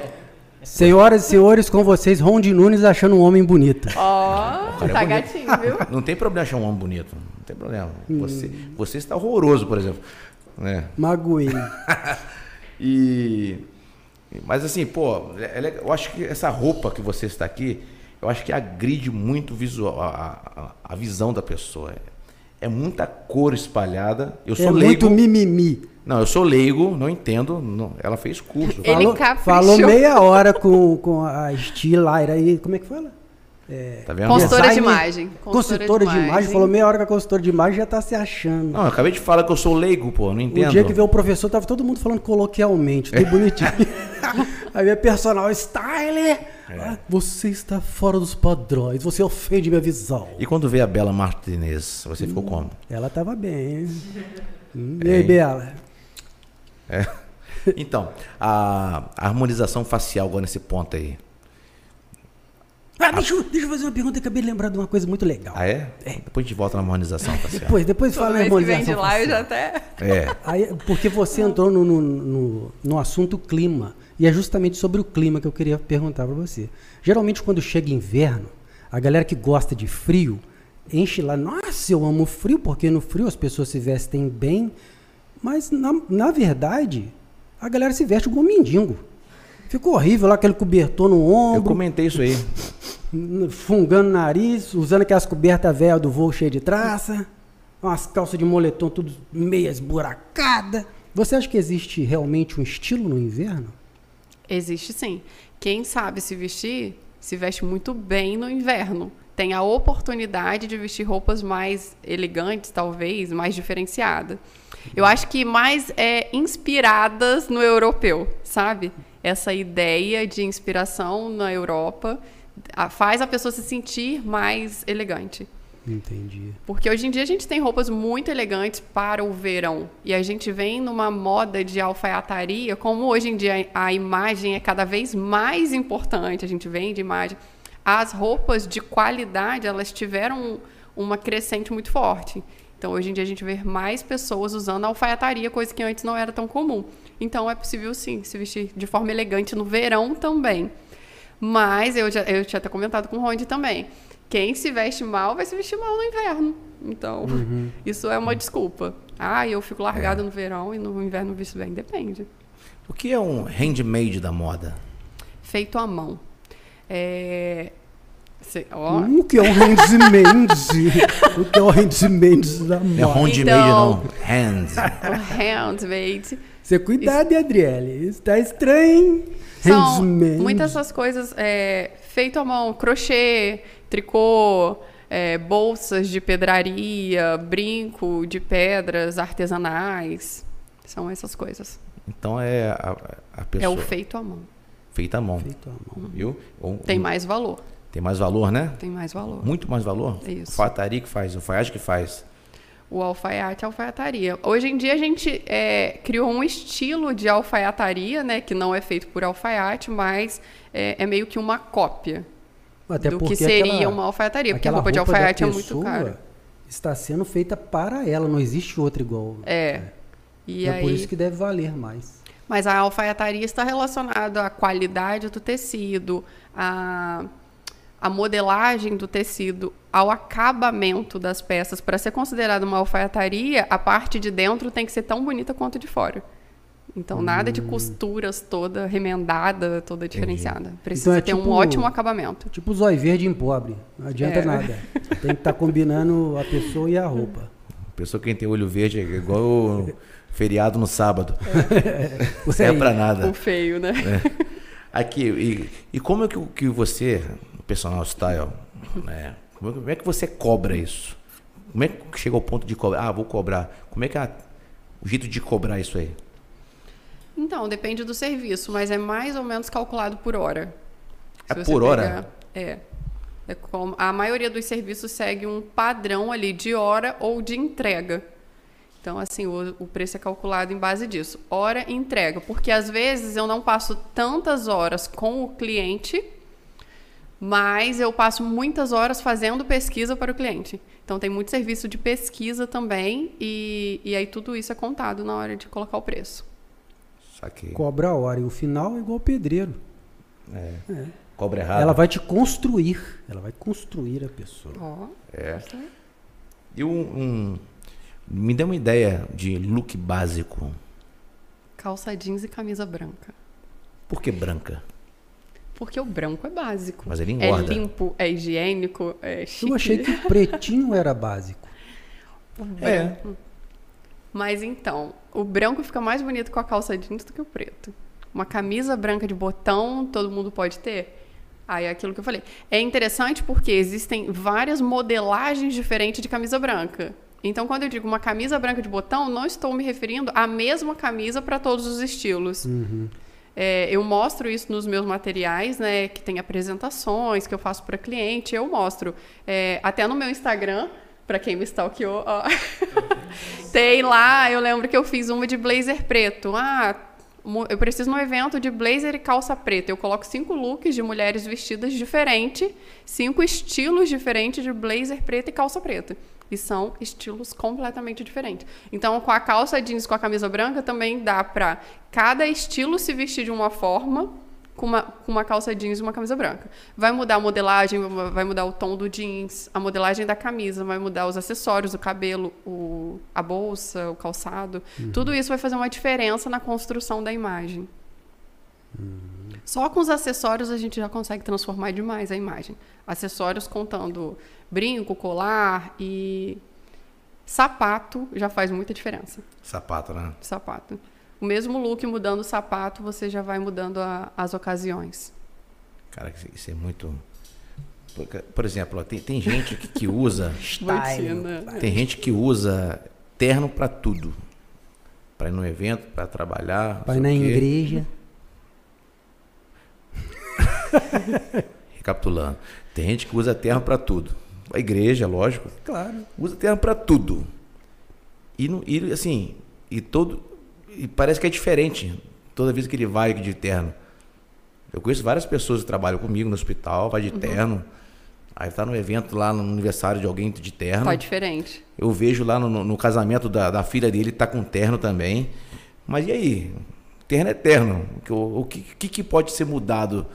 Senhoras e senhores, com vocês, Rondi Nunes achando um homem bonito. Ó, oh, tá é gatinho, viu? Não tem problema achar um homem bonito. Não tem problema. Hum. Você, você está horroroso, por exemplo. É. Magoei. e. Mas assim, pô, é, é eu acho que essa roupa que você está aqui, eu acho que agride muito visual, a, a, a visão da pessoa. É muita cor espalhada. Eu sou é leigo. muito mimimi. Não, eu sou leigo, não entendo. Não, ela fez curso. Ele falou, falou meia hora com, com a Stilaira aí. Como é que fala? É, tá vendo? Consultora Design, de imagem. Consultora, de, imagem. Falou meia hora com a consultora de imagem já tá se achando. Não, eu acabei de falar que eu sou leigo, pô, não entendo. O dia que veio o professor, tava todo mundo falando coloquialmente, tudo bonitinho. aí minha personal, Styler, é. ah, você está fora dos padrões, você ofende minha visão. E quando veio a Bela Martinez, você hum, ficou como? Ela tava bem. Hum, e aí, Bela? É. Então, a, a, harmonização facial agora nesse ponto aí. Ah, deixa, eu, deixa eu fazer uma pergunta, acabei de lembrar de uma coisa muito legal. Ah, é? é. Depois a gente volta na harmonização facial. Depois, depois fala na harmonização que vem de lá, eu já até... É. Aí, porque você entrou no, no, no, no assunto clima, e é justamente sobre o clima que eu queria perguntar para você. Geralmente, quando chega inverno, a galera que gosta de frio, enche lá, nossa, eu amo frio, porque no frio as pessoas se vestem bem, mas, na, na verdade, a galera se veste igual um mendigo. Ficou horrível lá, aquele cobertor no ombro. Eu comentei isso aí. Fungando o nariz, usando aquelas cobertas velhas do voo cheia de traça. Umas calças de moletom tudo meia esburacada. Você acha que existe realmente um estilo no inverno? Existe sim. Quem sabe se vestir, se veste muito bem no inverno. Tem a oportunidade de vestir roupas mais elegantes, talvez, mais diferenciadas. Eu acho que mais é, inspiradas no europeu, sabe? Essa ideia de inspiração na Europa faz a pessoa se sentir mais elegante. Entendi. Porque hoje em dia a gente tem roupas muito elegantes para o verão. E a gente vem numa moda de alfaiataria, como hoje em dia a imagem é cada vez mais importante, a gente vende imagem. As roupas de qualidade, elas tiveram uma crescente muito forte. Então, hoje em dia a gente vê mais pessoas usando alfaiataria, coisa que antes não era tão comum. Então, é possível sim se vestir de forma elegante no verão também. Mas eu já eu tinha até comentado com o Ronde também quem se veste mal vai se vestir mal no inverno. Então, uhum. isso é uma desculpa. Ah, eu fico largado é. no verão e no inverno visto bem. Depende. O que é um handmade da moda? Feito à mão. É... Cê, O que é um handmade? o que é um handmade da moda? Não é handmade então, não, hands. O handmade. Você cuidado, isso... Adriele. Está estranho, São handmade. muitas dessas coisas é, feito à mão, crochê, tricô, é, bolsas de pedraria, brinco de pedras artesanais. São essas coisas. Então é a, a pessoa. É o feito à mão. Feito à mão. Feito à mão. Viu? Um, Tem mais valor. Tem mais valor, né? Tem mais valor. Muito mais valor? Isso. Alfaiataria que faz, o alfaiate que faz. O alfaiate, a alfaiataria. Hoje em dia a gente é, criou um estilo de alfaiataria, né? Que não é feito por alfaiate, mas é, é meio que uma cópia. Até do que seria aquela, uma alfaiataria, porque a roupa, roupa de alfaiate é muito cara. Está sendo feita para ela, não existe outra igual. É. é. E é aí... por isso que deve valer mais. Mas a alfaiataria está relacionada à qualidade do tecido, à, à modelagem do tecido, ao acabamento das peças. Para ser considerada uma alfaiataria, a parte de dentro tem que ser tão bonita quanto de fora. Então, nada de hum. costuras toda remendada, toda diferenciada. Entendi. Precisa então é ter tipo, um ótimo acabamento. Tipo zóio verde em pobre. Não adianta é. nada. Tem que estar tá combinando a pessoa e a roupa. A pessoa que tem olho verde é igual o feriado no sábado. É. Não serve para nada. O feio, né? É. Aqui, e, e, como é que, que você, personal style, né? Como é que você cobra isso? Como é que chega ao ponto de cobrar? Ah, vou cobrar. Como é que é o jeito de cobrar isso aí? Então, depende do serviço, mas é mais ou menos calculado por hora. É por hora? é. é como, a maioria dos serviços segue um padrão ali de hora ou de entrega. Então, assim, o, o preço é calculado em base disso. Hora e entrega. Porque às vezes eu não passo tantas horas com o cliente, mas eu passo muitas horas fazendo pesquisa para o cliente. Então, tem muito serviço de pesquisa também, e, e aí tudo isso é contado na hora de colocar o preço. Saquei. Cobra a hora. E o final é igual pedreiro. É. é. Cobra errado. Ela vai te construir. Ela vai construir a pessoa. Oh, é. E um, um, Me dê uma ideia de look básico. Calça jeans e camisa branca. Por que branca? Porque o branco é básico. Mas ele engorda. É limpo, é higiênico, é chique. Eu achei que o pretinho era básico. É. Mas então, o branco fica mais bonito com a calça jeans do que o preto. Uma camisa branca de botão, todo mundo pode ter. Aí é aquilo que eu falei. É interessante porque existem várias modelagens diferentes de camisa branca. Então, quando eu digo uma camisa branca de botão, não estou me referindo à mesma camisa para todos os estilos. Uhum. É, eu mostro isso nos meus materiais, né? Que tem apresentações que eu faço para cliente. Eu mostro. É, até no meu Instagram, para quem me stalkeou, ó. Tem lá, eu lembro que eu fiz uma de blazer preto. Ah, eu preciso um evento de blazer e calça preta. Eu coloco cinco looks de mulheres vestidas diferentes, cinco estilos diferentes de blazer preto e calça preta. E são estilos completamente diferentes. Então, com a calça jeans com a camisa branca, também dá para cada estilo se vestir de uma forma com uma, com uma calça jeans e uma camisa branca. Vai mudar a modelagem, vai mudar o tom do jeans, a modelagem da camisa, vai mudar os acessórios, o cabelo, o, a bolsa, o calçado. Uhum. Tudo isso vai fazer uma diferença na construção da imagem. Uhum. Só com os acessórios a gente já consegue transformar demais a imagem. Acessórios contando brinco, colar e sapato já faz muita diferença. Sapato, né? Sapato o mesmo look mudando o sapato, você já vai mudando a, as ocasiões. Cara, isso é muito. Por exemplo, tem, tem gente que, que usa. Botina. tem gente que usa terno pra tudo. Pra ir no evento, pra trabalhar. Vai sei na igreja. Recapitulando. Tem gente que usa terno pra tudo. A igreja, lógico. Claro. Usa terno pra tudo. E, não- e assim, e todo. E parece que é diferente toda vez que ele vai de terno. Eu conheço várias pessoas que trabalham comigo no hospital, vai de Uhum. terno. Aí tá no evento lá no aniversário de alguém de terno. Tá diferente. Eu vejo lá no, no- casamento da, da filha dele, tá com terno também. Mas e aí? Terno é terno. O, o que, que pode ser mudado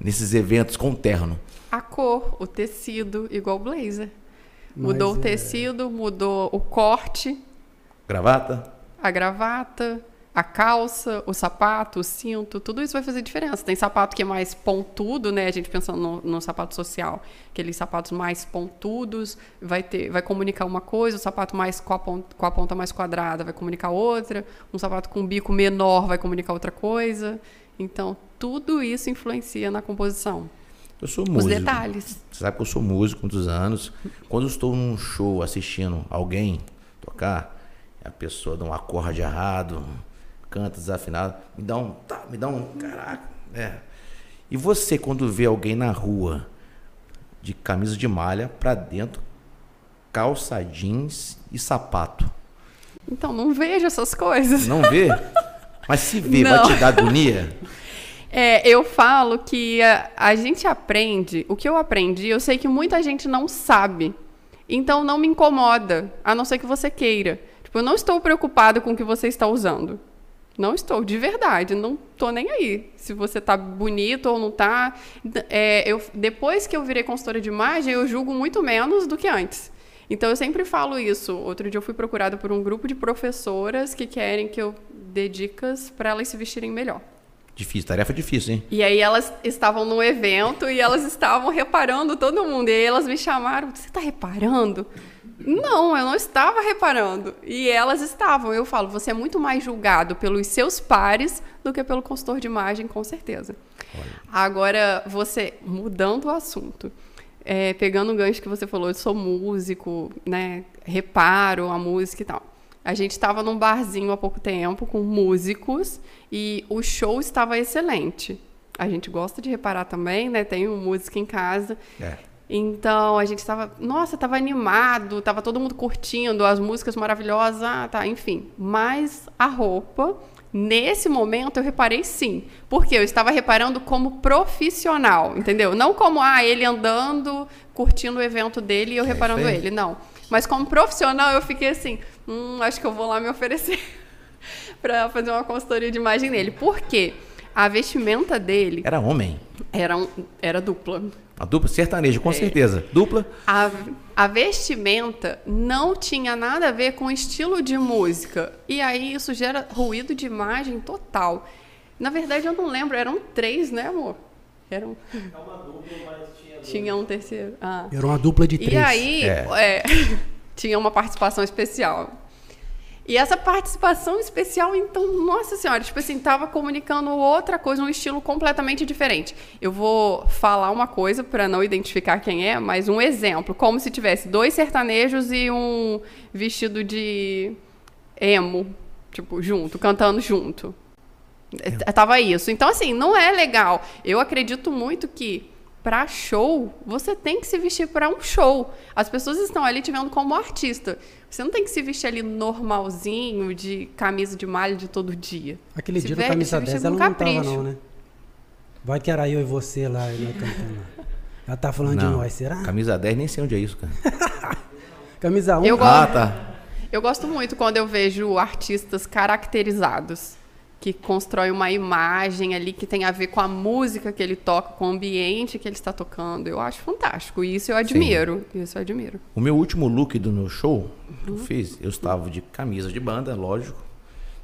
nesses eventos com terno? A cor, o tecido, igual o blazer. Mas, Mudou o é, tecido, mudou o corte, Gravata? a gravata, a calça, o sapato, o cinto, tudo isso vai fazer diferença. Tem sapato que é mais pontudo, né? A gente pensando no, no sapato social, aqueles sapatos mais pontudos, vai ter, vai comunicar uma coisa, o sapato mais com a, ponta, com a ponta mais quadrada vai comunicar outra, um sapato com bico menor vai comunicar outra coisa. Então, tudo isso influencia na composição. Eu sou Os músico. detalhes. Você sabe que eu sou músico há muitos anos. Quando eu estou num show assistindo alguém tocar, a pessoa dá um acorde errado, canta desafinado, me dá um. Tá, me dá um. Caraca. É. E você, quando vê alguém na rua de camisa de malha pra dentro, calça jeans e sapato. Então, não vejo essas coisas. Não vê? Mas se vê, vai Não. te dar agonia? É, eu falo que a, a gente aprende, o que eu aprendi, eu sei que muita gente não sabe. Então não me incomoda, a não ser que você queira. Tipo, eu não estou preocupado com o que você está usando. Não estou, de verdade, não tô nem aí. Se você tá bonito ou não tá. É, depois que eu virei consultora de imagem, eu julgo muito menos do que antes. Então eu sempre falo isso. Outro dia eu fui procurada por um grupo de professoras que querem que eu dê dicas para elas se vestirem melhor. Difícil, tarefa difícil, hein? E aí elas estavam no evento e elas estavam reparando todo mundo. E aí elas me chamaram, você está reparando? Não, eu não estava reparando. E elas estavam. Eu falo, você é muito mais julgado pelos seus pares do que pelo consultor de imagem, com certeza. Agora, você, mudando o assunto, é, pegando o gancho que você falou, eu sou músico, né? Reparo a música e tal. A gente estava num barzinho há pouco tempo com músicos e o show estava excelente. A gente gosta de reparar também, né? Tem um músico em casa. É. Então a gente estava, nossa, estava animado, estava todo mundo curtindo as músicas maravilhosas, ah, tá, enfim. Mas a roupa, nesse momento eu reparei sim, porque eu estava reparando como profissional, entendeu? Não como ah, ele andando, curtindo o evento dele e eu É reparando ele, não. Mas como profissional eu fiquei assim, hum, acho que eu vou lá me oferecer para fazer uma consultoria de imagem nele. Por quê? A vestimenta dele Era homem. era, um- era dupla. A dupla sertaneja, É. com certeza. Dupla. A, a vestimenta não tinha nada a ver com o estilo de música. E aí isso gera ruído de imagem total. Na verdade, eu não lembro, eram três, né, amor? Eram. Tinha um terceiro. Ah. Era uma dupla de três. E aí, É. é, tinha uma participação especial. E essa participação especial, então, nossa senhora, tipo assim, tava comunicando outra coisa, um estilo completamente diferente. Eu vou falar uma coisa para não identificar quem é, mas um exemplo, como se tivesse dois sertanejos e um vestido de emo, tipo, junto, cantando junto. É, Tava isso. Então, assim, não é legal. Eu acredito muito que para show, você tem que se vestir para um show. As pessoas estão ali te vendo como artista. Você não tem que se vestir ali normalzinho, de camisa de malha de todo dia. Aquele Se dia do camisa se vestir 10 ela não tava capricho. não, né? Vai que era eu e você lá, né, cantando. Ela tá falando de Não. nós, será? Camisa 10, nem sei onde é isso, cara. Camisa 1. Eu Ah, gosto- tá. Eu gosto muito quando eu vejo artistas caracterizados, que constroem uma imagem ali que tem a ver com a música que ele toca, com o ambiente que ele está tocando. Eu acho fantástico. E isso eu admiro. Isso eu admiro. O meu último look do meu show que eu fiz, eu estava de camisa de banda, lógico,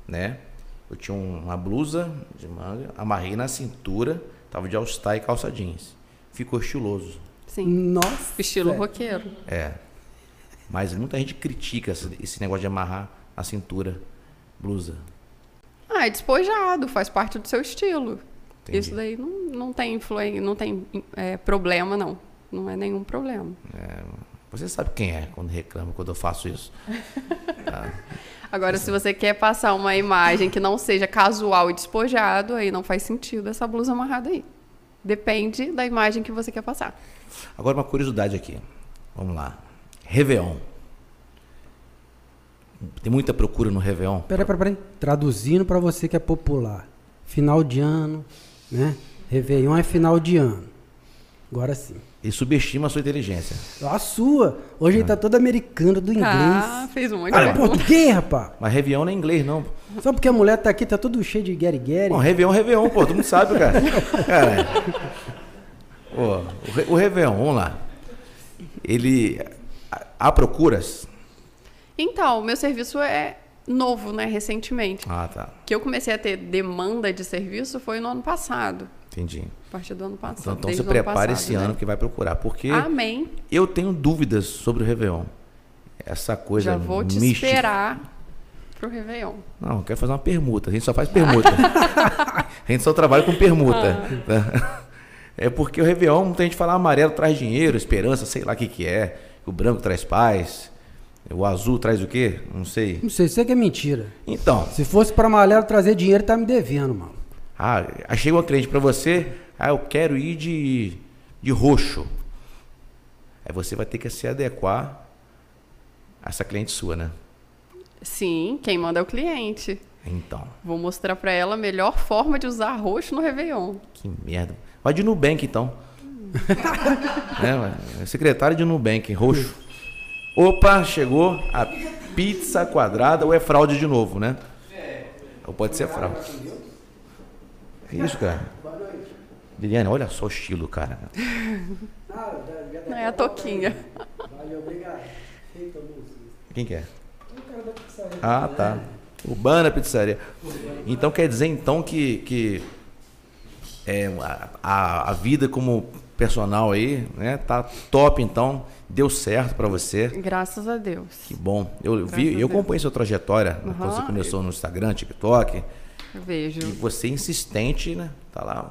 né? Eu tinha um- uma blusa de manga, amarrei na cintura, tava de all-star e calça jeans. Ficou estiloso. Sim. Nossa. Estilo velho. roqueiro. É. Mas muita gente critica esse, esse negócio de amarrar a cintura, blusa. Ah, é despojado, faz parte do seu estilo. Entendi. Isso daí não, não tem influência, não tem é, problema, não. Não é nenhum problema. Você sabe quem é quando reclama quando eu faço isso. Agora, se você quer passar uma imagem que não seja casual e despojado, aí não faz sentido essa blusa amarrada aí. Depende da imagem que você quer passar. Agora uma curiosidade aqui. Vamos lá. Réveillon. Tem muita procura no Réveillon. Peraí, peraí, peraí. Traduzindo para você que é popular. Final de ano, né? Réveillon é final de ano. Agora sim. E subestima a sua inteligência. A sua. Hoje ele tá todo americano do inglês. Ah, fez um monte de Fala pergunta. português, rapaz. Mas Réveillon não é inglês, não. Só porque a mulher tá aqui, tá todo cheio de Gary Gary. Bom, Réveillon, Réveillon, pô, todo mundo sabe, cara. cara ó, o, Ré- o Réveillon, vamos lá. Ele. Há procuras? Então, meu serviço é novo, né? Recentemente. Ah, tá. Que eu comecei a ter demanda de serviço foi no ano passado. Entendi. A partir do ano passado. Então, então ano prepare passado, esse né? ano que vai procurar. Porque Amém. eu tenho dúvidas sobre o Réveillon. Essa coisa Já vou te mística. esperar pro Réveillon. Não, eu quero fazer uma permuta. A gente só faz permuta. a gente só trabalha com permuta. tá? É porque o Réveillon, muita gente fala amarelo traz dinheiro, esperança, sei lá o que, que é. O branco traz paz. O azul traz o quê? Não sei. Não sei, sei que é mentira. Então, Se fosse pra Malero trazer dinheiro, tá me devendo, mano. ah, achei uma cliente para você. Ah, eu quero ir de, de roxo. Aí você vai ter que se adequar a essa cliente sua, né? Sim, quem manda é o cliente. Então, Vou mostrar pra ela a melhor forma de usar roxo no Réveillon. que merda. Vai de Nubank, então. é. É secretário de Nubank, roxo. Opa, chegou a pizza quadrada ou é fraude de novo, né? Ou pode ser fraude. Que isso, cara? Liliane, olha só o estilo, cara. Não é a toquinha. Quem que é? Ah, tá. Urbana Pizzaria. Então quer dizer então que, que é, a- a, a vida como personal aí, né, tá top então, deu certo pra você. Graças a Deus. Que bom. Eu Graças vi, eu Deus. acompanhei sua trajetória né, quando você começou no Instagram, TikTok, Eu vejo. e você insistente, né? Tá lá.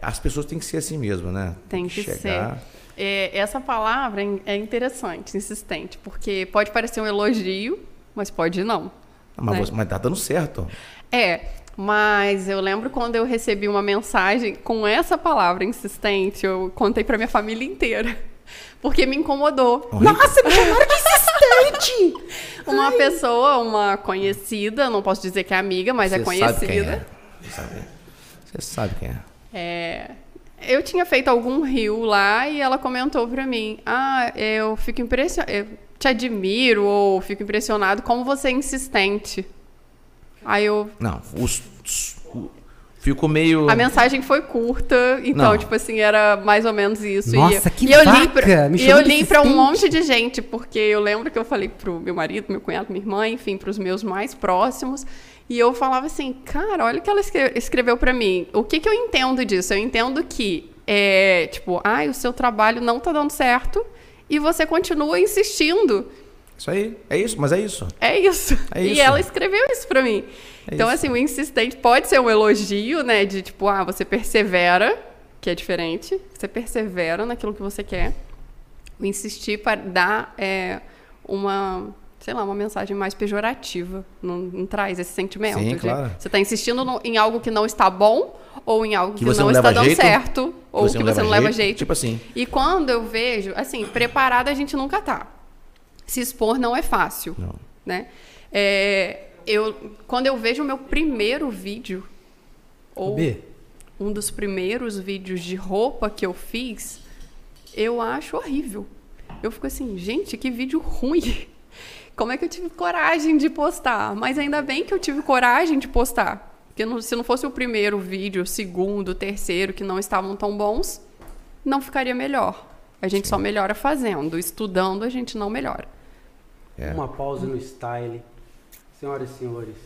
As pessoas têm que ser assim mesmo, né? Tem que chegar. ser. É, essa palavra é- é interessante, insistente, porque pode parecer um elogio, mas pode não. Mas, né? você- mas tá dando certo. É, mas eu lembro quando eu recebi uma mensagem com essa palavra insistente, eu contei pra minha família inteira. Porque me incomodou. Horrível. Nossa, me chamaram de insistente! Uma pessoa, uma conhecida, não posso dizer que é amiga, mas é Você conhecida. sabe quem é. Você sabe, você sabe quem é. É, eu tinha feito algum rio lá e ela comentou pra mim: Ah, eu fico impressionado, eu te admiro ou fico impressionado como você é insistente. Aí eu. Não, os, os- o- ficou meio. A mensagem foi curta, então, Não. tipo assim, era mais ou menos isso. Nossa, e, que e eu li pra, Me e eu li pra um monte de gente, porque eu lembro que eu falei pro meu marido, meu cunhado, minha irmã, enfim, pros meus mais próximos. E eu falava assim, cara, olha o que ela escre- escreveu pra mim. O que, que eu entendo disso? Eu entendo que, é, tipo, ai, o seu trabalho não tá dando certo e você continua insistindo. Isso aí, é isso, mas é isso. É isso. É E isso. ela escreveu isso pra mim. É então, assim, o insistente pode ser um elogio, né? De tipo, ah, você persevera, que é diferente. Você persevera naquilo que você quer. O insistir para dar é, uma, sei lá, uma mensagem mais pejorativa. Não, não traz esse sentimento. Sim, claro. Você está insistindo no- em algo que não está bom ou em algo que, Que você não, não está leva dando jeito, certo ou que você não leva jeito. Tipo assim. E quando eu vejo, assim, preparada a gente nunca tá. Se expor não é fácil, Não. né? É, eu, quando eu vejo o meu primeiro vídeo, ou B. um dos primeiros vídeos de roupa que eu fiz, eu acho horrível. Eu fico assim, gente, que vídeo ruim. Como é que eu tive coragem de postar? Mas ainda bem que eu tive coragem de postar. Porque não- se não fosse o primeiro vídeo, o segundo, o terceiro, que não estavam tão bons, não ficaria melhor. A gente só melhora fazendo. Estudando, a gente não melhora. É. Uma pausa no style. Senhoras e senhores,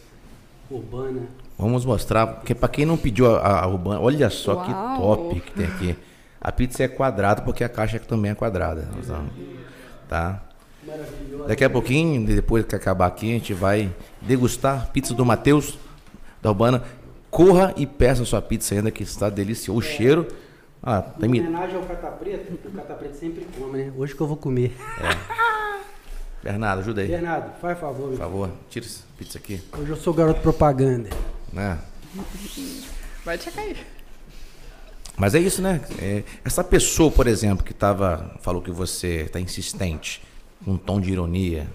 urbana. Vamos mostrar, porque para quem não pediu a, a urbana, olha só que Uau. top que tem aqui. A pizza é quadrada porque a caixa também é quadrada. Tá? Daqui a pouquinho, depois que acabar aqui, a gente vai degustar pizza do Matheus da Urbana. corra e peça sua pizza ainda, que está delicioso. O cheiro. Ah, tá Em homenagem ao Cata Preto, o Cata Preto sempre come, né? Hoje que eu vou comer. Bernardo, ajuda aí. Bernardo, faz favor. Por favor, tira essa pizza aqui. Hoje eu sou garoto propaganda. Né? Vai checar aí. Mas é isso, né? É, essa pessoa, por exemplo, que tava, falou que você está insistente, com um tom de ironia,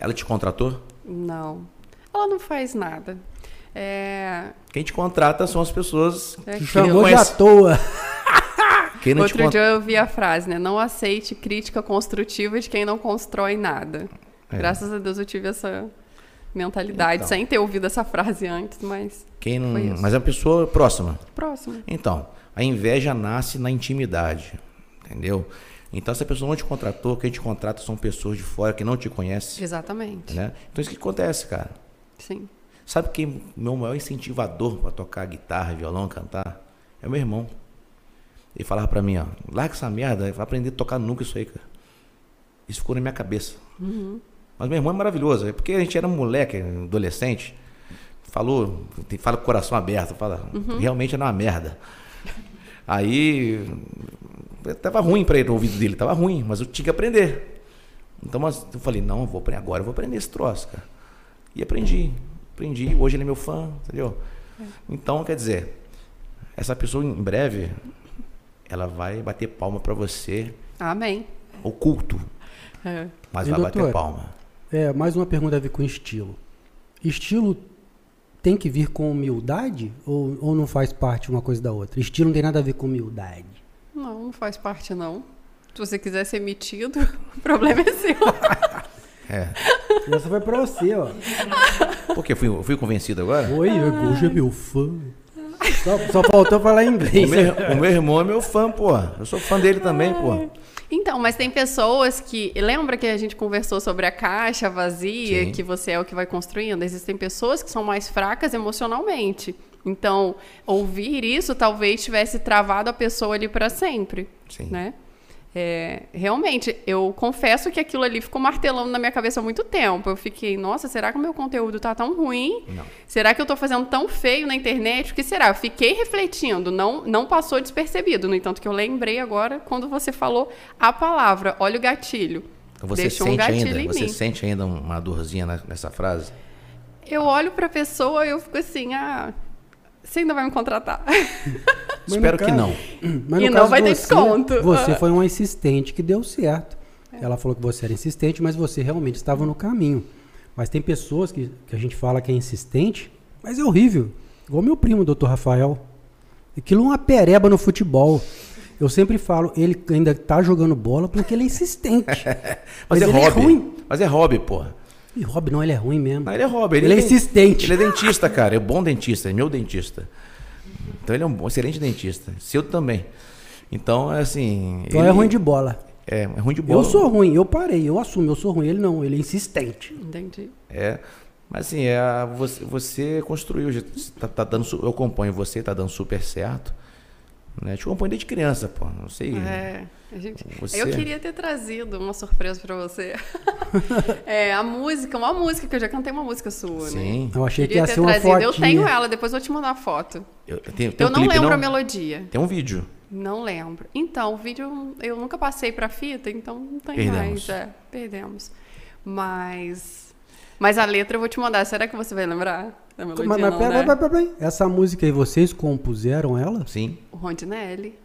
ela te contratou? Não. Ela não faz nada. É, Quem te contrata são as pessoas é Te que- chamou de à toa. Quem não te Outro con- dia eu vi a frase, né? Não aceite crítica construtiva de quem não constrói nada. É. Graças a Deus eu tive essa mentalidade, Então. sem ter ouvido essa frase antes, mas Quem não... Mas é uma pessoa próxima. próximo. Então, a inveja nasce na intimidade, entendeu? Então, se a pessoa não te contratou, quem te contrata são pessoas de fora que não te conhecem, Exatamente. né? Então, isso que acontece, cara. Sim. Sabe quem meu maior incentivador para tocar guitarra, violão, cantar? É meu irmão. Ele falava pra mim, ó, larga essa merda, vai aprender a tocar nunca isso aí, cara. Isso ficou na minha cabeça. Mas meu irmão é maravilhoso, é porque a gente era um moleque, adolescente, falou, fala com o coração aberto, fala, realmente era uma merda. Aí, tava ruim para ele o ouvido dele, tava ruim, mas eu tinha que aprender. Então eu falei, não, eu vou aprender agora, eu vou aprender esse troço, cara. E aprendi, aprendi. Hoje ele é meu fã, entendeu? Então, quer dizer, essa pessoa em breve, ela vai bater palma para você, Amém. oculto, É. mas E, vai doutor? bater palma. É, mais uma pergunta a ver com estilo. Estilo tem que vir com humildade ou, ou não faz parte uma coisa da outra? Estilo não tem nada a ver com humildade. Não, não faz parte, não. Se você quiser ser metido, o problema é seu. É. Essa foi pra você, ó. Porque fui, eu fui convencido agora? Oi, hoje é meu fã. Só, só faltou falar O inglês. meu, o meu irmão é meu fã, pô. Eu sou fã dele também, pô. Então, mas tem pessoas que. Lembra que a gente conversou sobre a caixa vazia, Sim. que você é o que vai construindo? Existem pessoas que são mais fracas emocionalmente. Então, ouvir isso talvez tivesse travado a pessoa ali para sempre. Sim. Né? É, realmente, eu confesso que aquilo ali ficou martelando na minha cabeça há muito tempo. Eu fiquei, nossa, será que o meu conteúdo tá tão ruim? Não. Será que eu tô fazendo tão feio na internet? O que será? Eu fiquei refletindo, não, não passou despercebido. No entanto, que eu lembrei agora quando você falou a palavra. Olha o gatilho. Você Deixou um sente gatilho ainda, você mim. sente ainda uma dorzinha nessa frase? Eu olho pra pessoa e eu fico assim, ah, você ainda vai me contratar. Mas Espero no que caso- não. Mas E no não caso vai ter você, desconto. Você Ah. foi uma insistente que deu certo. Ela falou que você era insistente, mas você realmente estava no caminho. Mas tem pessoas que, que a gente fala que é insistente, mas é horrível. Igual meu primo, doutor Rafael. Aquilo é uma pereba no futebol. Eu sempre falo, ele ainda tá jogando bola porque ele é insistente. Mas, é ele hobby. é ruim. Mas é hobby, pô. E Rob, não, ele é ruim mesmo. Não, ele é hobby. Ele é den- insistente. Ele é dentista, cara. É bom dentista, é meu dentista. Então ele é um bom- excelente dentista. Seu também. Então, é assim. Então ele- é ruim de bola. É, é ruim de bola. Eu sou ruim, eu parei, eu assumo, eu sou ruim. Ele não, ele é insistente. Entendi. É. Mas assim, é, a- você, você construiu, tá, tá dando, eu acompanho você, tá dando super certo. Né? Te acompanho desde criança, pô. Não sei. É, a gente... Você- Eu queria ter trazido uma surpresa pra você. é, a música, uma música, que eu já cantei uma música sua, né? Sim. Eu achei que Queria ia ter ser uma trazido. Eu fotinha. tenho ela, depois eu vou te mandar a foto. Eu, tenho, tem Eu um não clipe, lembro não? a melodia. Tem um vídeo. Não lembro. Então, o vídeo eu nunca passei pra fita, então não tem Perdemos. mais. É, perdemos. Mas. Mas a letra eu vou te mandar. Será que você vai lembrar? Da melodia, Mas, mas não, pera, né? pera, pera, pera. Essa música aí, vocês compuseram ela? Sim. O Rondinelli.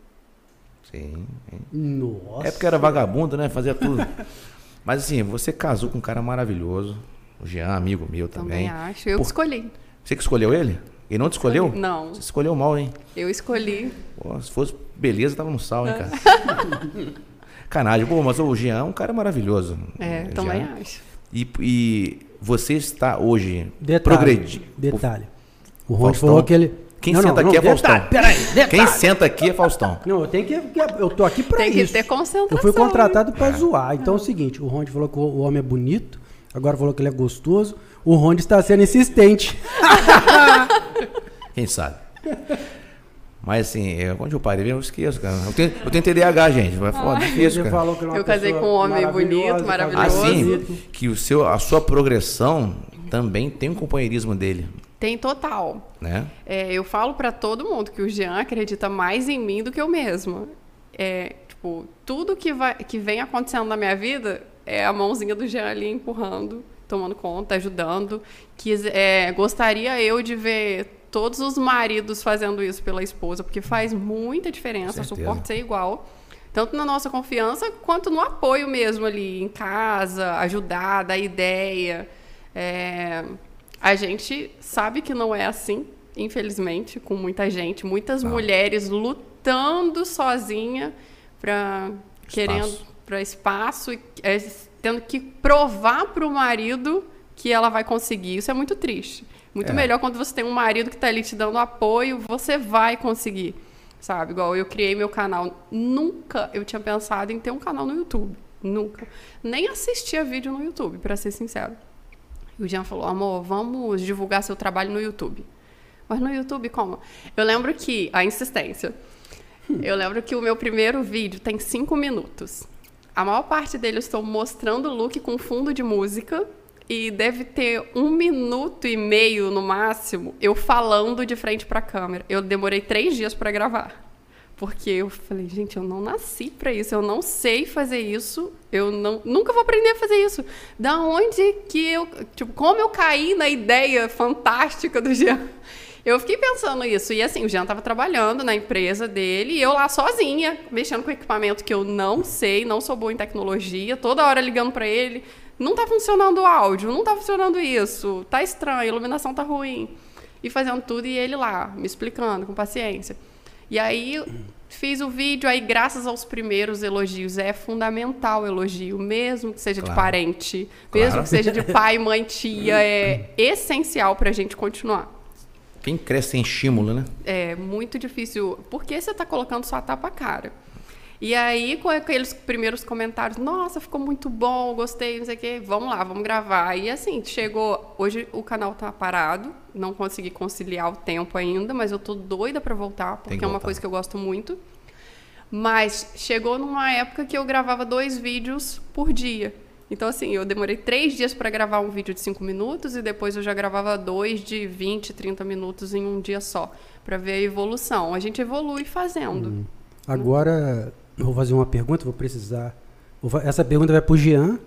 Sim. Nossa. É porque era vagabundo, né? Fazia tudo. Mas assim, você casou com um cara maravilhoso. O Jean, amigo meu Também, também. acho. Eu Por- escolhi. Você que escolheu ele? Ele não te escolheu? Não. Você escolheu mal, hein? Eu escolhi. Pô, se fosse beleza, tava no sal, hein, cara? Canagem. Pô, mas o Jean é um cara maravilhoso. É, também acho. E, e você está hoje Detalhe, progredindo. Detalhe. O Rony Faustão. falou que ele... Quem senta aqui é detalhe, Faustão. Peraí, detalhe. Quem senta aqui é Faustão. Não, eu tenho que... Eu tô aqui pra Tem que isso. ter concentração. Eu fui contratado pra zoar. Então é o seguinte, o Ronde falou que o homem é bonito, agora falou que ele é gostoso. O Ronde está sendo insistente. Quem sabe? Mas assim, eu, onde eu parei, eu esqueço, cara. Eu tenho, eu tenho TDAH, gente. Vai foda, difícil, cara. falou que é Eu casei com um homem bonito, maravilhoso. Assim, que o seu, a sua progressão também tem um companheirismo dele. Tem total. Né? É, eu falo para todo mundo que o Jean acredita mais em mim do que eu mesma. É, tipo, tudo que, vai, que vem acontecendo na minha vida é a mãozinha do Jean ali empurrando, tomando conta, ajudando. Que, é, gostaria eu de ver todos os maridos fazendo isso pela esposa, porque faz muita diferença, o suporte ser igual. Tanto na nossa confiança quanto no apoio mesmo ali em casa, ajudar, dar ideia. É, a gente sabe que não é assim, infelizmente, com muita gente, muitas tá. mulheres lutando sozinha para querendo para espaço e é, tendo que provar para o marido que ela vai conseguir. Isso é muito triste. Muito é. melhor quando você tem um marido que está ali te dando apoio, você vai conseguir sabe? Igual eu criei meu canal. Nunca eu tinha pensado em ter um canal no YouTube. Nunca. Nem assistia vídeo no YouTube, para ser sincero. E o Jean falou, amor, vamos divulgar seu trabalho no YouTube. Mas no YouTube, como? Eu lembro que, a insistência, eu lembro que o meu primeiro vídeo tem cinco minutos. A maior parte dele eu estou mostrando o look com fundo de música e deve ter um minuto e meio no máximo eu falando de frente para a câmera. Eu demorei três dias para gravar. Porque eu falei, gente, eu não nasci para isso, eu não sei fazer isso, eu não, nunca vou aprender a fazer isso. Da onde que eu, tipo, como eu caí na ideia fantástica do Jean? Eu fiquei pensando isso. E assim, o Jean estava trabalhando na empresa dele e eu lá sozinha, mexendo com equipamento que eu não sei, não sou boa em tecnologia, toda hora ligando para ele não está funcionando o áudio, não está funcionando isso, tá estranho, a iluminação tá ruim. E fazendo tudo e ele lá, me explicando com paciência. E aí fiz o vídeo, aí graças aos primeiros elogios, é fundamental o elogio, mesmo que seja claro. de parente, mesmo claro. que seja de pai, mãe, tia, é essencial para a gente continuar. Quem cresce sem estímulo, né? É muito difícil, porque você está colocando sua tapa cara. E aí, com aqueles primeiros comentários, nossa, ficou muito bom, gostei, não sei o quê, vamos lá, vamos gravar. E assim, chegou. Hoje o canal tá parado, não consegui conciliar o tempo ainda, mas eu tô doida para voltar, porque é uma coisa que eu gosto muito. Mas chegou numa época que eu gravava dois vídeos por dia. Então, assim, eu demorei três dias para gravar um vídeo de cinco minutos e depois eu já gravava dois de 20, 30 minutos em um dia só, para ver a evolução. A gente evolui fazendo. Hum. Agora, eu vou fazer uma pergunta, vou precisar. Vou, essa pergunta vai pro Jean,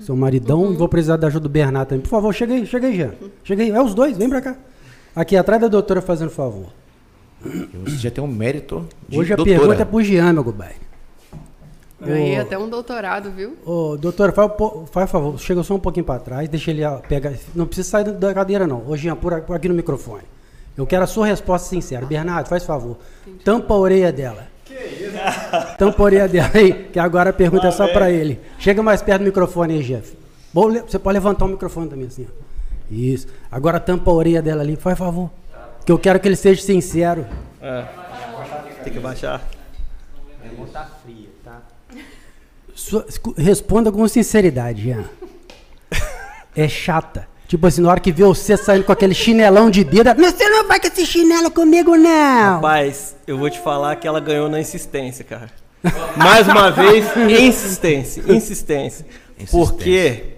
seu maridão, uhum. e vou precisar da ajuda do Bernardo também. Por favor, chega aí, chega aí, Jean. Chega aí. É os dois, vem pra cá. Aqui atrás da doutora fazendo favor. Você já tem um mérito. Hoje a doutora. pergunta é pro Jean, meu gobai. Ganhei até um doutorado, viu? Ô, doutora, faz, faz favor, chega só um pouquinho para trás, deixa ele pegar. Não precisa sair da cadeira, não. Ô, Jean, por aqui no microfone. Eu quero a sua resposta sincera. Bernardo, faz favor. Entendi. Tampa a orelha dela. Tampa a orelha dela aí, que agora a pergunta é só para ele. Chega mais perto do microfone aí, Jeff. Você pode levantar o microfone também assim. Isso. Agora tampa a orelha dela ali, faz favor. Que eu quero que ele seja sincero. É. Tem que baixar. Minha mão tá fria, tá? Sua, responda com sinceridade, Jean. É chata. Tipo assim, na hora que vê você saindo com aquele chinelão de dedo, você não vai com esse chinelo comigo, não! Rapaz, eu vou te falar que ela ganhou na insistência, cara. Mais uma vez, insistência, insistência. insistência. Porque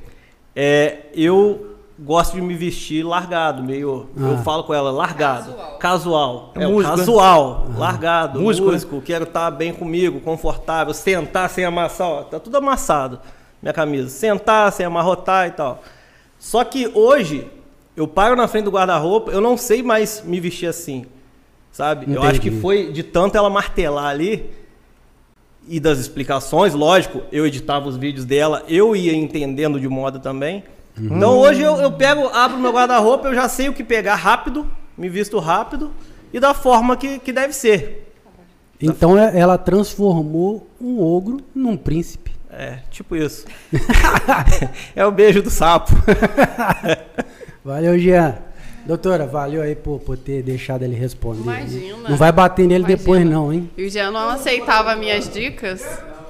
é, eu gosto de me vestir largado, meio. Ah. Eu falo com ela, largado. Casual. casual. É, é músico, casual, ah. largado. Músico, músico quero estar tá bem comigo, confortável, sentar sem amassar, ó, tá tudo amassado, minha camisa. Sentar sem amarrotar e tal. Só que hoje, eu paro na frente do guarda-roupa, eu não sei mais me vestir assim. Sabe? Entendi. Eu acho que foi de tanto ela martelar ali e das explicações, lógico, eu editava os vídeos dela, eu ia entendendo de moda também. Uhum. Então hoje eu, eu pego, abro meu guarda-roupa, eu já sei o que pegar rápido, me visto rápido e da forma que, que deve ser. Então é, ela transformou um ogro num príncipe. É, tipo isso. é o beijo do sapo. valeu, Jean. Doutora, valeu aí por, por ter deixado ele responder. Imagina. Não vai bater nele Imagina. depois, não, hein? E o Jean não aceitava minhas dicas.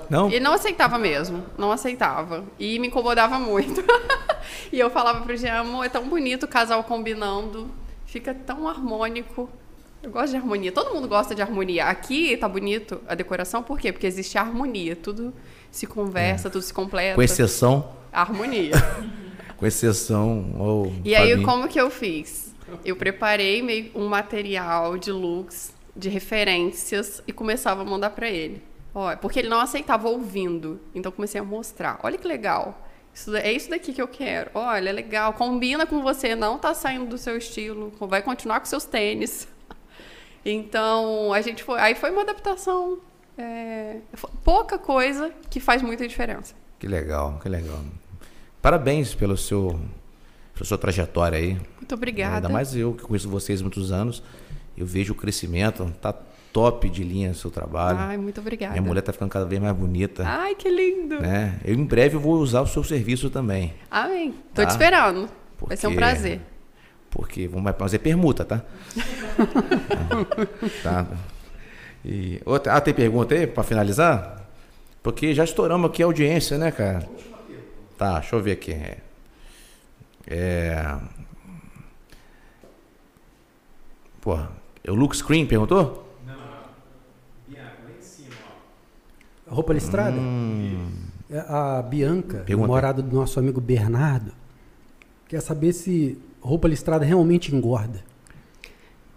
Não? Ele não aceitava mesmo. Não aceitava. E me incomodava muito. e eu falava pro Jean, amor, é tão bonito o casal combinando. Fica tão harmônico. Eu gosto de harmonia. Todo mundo gosta de harmonia. Aqui tá bonito a decoração, por quê? Porque existe harmonia. Tudo se conversa, é. tudo se completa. Com exceção. A harmonia. Com exceção. Oh, e aí, mim. como que eu fiz? Eu preparei meio um material de looks, de referências e começava a mandar para ele. Ó, porque ele não aceitava ouvindo. Então comecei a mostrar. Olha que legal. Isso, é isso daqui que eu quero. Olha, é legal. Combina com você, não tá saindo do seu estilo. Vai continuar com seus tênis. Então, a gente foi. Aí foi uma adaptação. É, pouca coisa que faz muita diferença. Que legal, que legal. Parabéns pelo seu, pela sua trajetória aí. Muito obrigada. Ainda mais eu que conheço vocês há muitos anos. Eu vejo o crescimento, tá top de linha o seu trabalho. Ai, muito obrigada. Minha mulher tá ficando cada vez mais bonita. Ai, que lindo. Né? Eu em breve vou usar o seu serviço também. Amém. Tô tá? te esperando. Porque, Vai ser um prazer. Porque vamos fazer permuta, tá? tá. E outra, ah, tem pergunta aí para finalizar? Porque já estouramos aqui a audiência, né, cara? Tá, deixa eu ver aqui. É. Porra, é o Luke Screen perguntou? Não, Bianca, lá em cima, ó. Roupa listrada? Hum. É a Bianca, Pergunta. morada do nosso amigo Bernardo, quer saber se roupa listrada realmente engorda.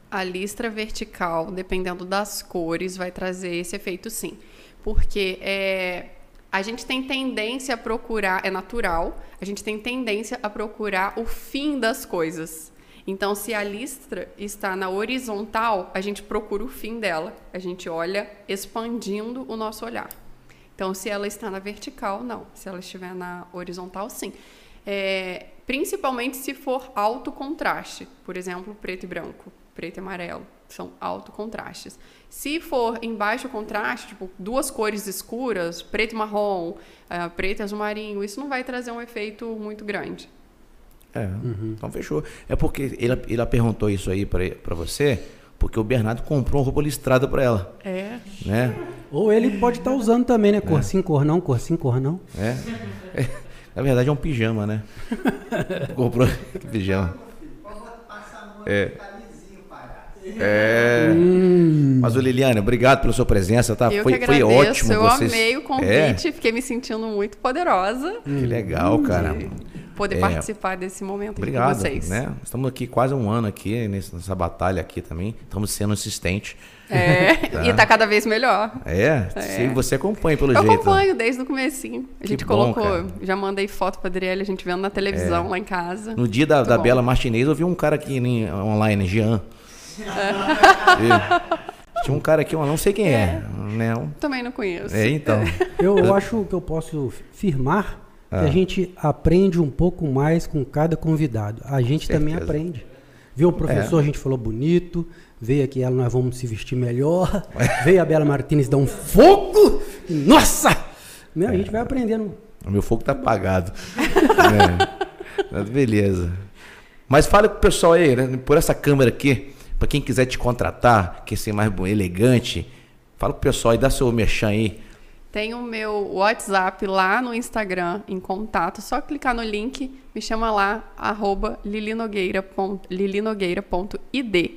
A listra vertical, dependendo das cores, vai trazer esse efeito sim. Porque é, a gente tem tendência a procurar, é natural, a gente tem tendência a procurar o fim das coisas. Então, se a listra está na horizontal, a gente procura o fim dela, a gente olha expandindo o nosso olhar. Então, se ela está na vertical, não. Se ela estiver na horizontal, sim. É, principalmente se for alto contraste, por exemplo, preto e branco, preto e amarelo, são alto contrastes. Se for em baixo contraste, tipo duas cores escuras, preto e marrom, uh, preto e azul marinho, isso não vai trazer um efeito muito grande. É, uhum. então fechou. É porque ele, ele perguntou isso aí para você, porque o Bernardo comprou uma roupa listrada para ela. É. Né? Ou ele pode estar tá usando também, né? Cor é. sim, cor não, cor sim, cor não. É. é. Na verdade é um pijama, né? comprou pijama. É. É. Hum. Mas, Liliane, obrigado pela sua presença, tá? Eu foi, foi ótimo. Eu vocês... amei o convite, é. fiquei me sentindo muito poderosa. Que legal, cara. Poder é. participar desse momento obrigado, com vocês. Né? Estamos aqui quase um ano aqui nessa batalha aqui também. Estamos sendo insistentes. É, tá. e está cada vez melhor. É, é. você acompanha pelo eu jeito. Eu acompanho desde o comecinho. A gente colocou, já mandei foto para Adriele, a gente vendo na televisão é. lá em casa. No dia da, da Bela Martinez, eu vi um cara aqui online, Jean. Tinha um cara aqui, eu não sei quem é. é né? Também não conheço. É, então. Eu, eu acho que eu posso firmar ah. que a gente aprende um pouco mais com cada convidado. A gente também aprende. Viu o professor, é. a gente falou bonito. Veio aqui ela, nós vamos se vestir melhor. Veio a Bela Martins dar um fogo. Nossa! Meu, a gente vai aprendendo. O meu fogo tá apagado. é. Beleza. Mas fale pro pessoal aí, né, por essa câmera aqui. Para quem quiser te contratar, quer ser mais elegante, fala pro pessoal e dá seu merchan aí. Tem o meu WhatsApp lá no Instagram, em contato. Só clicar no link, me chama lá, arroba lilinogueira.id.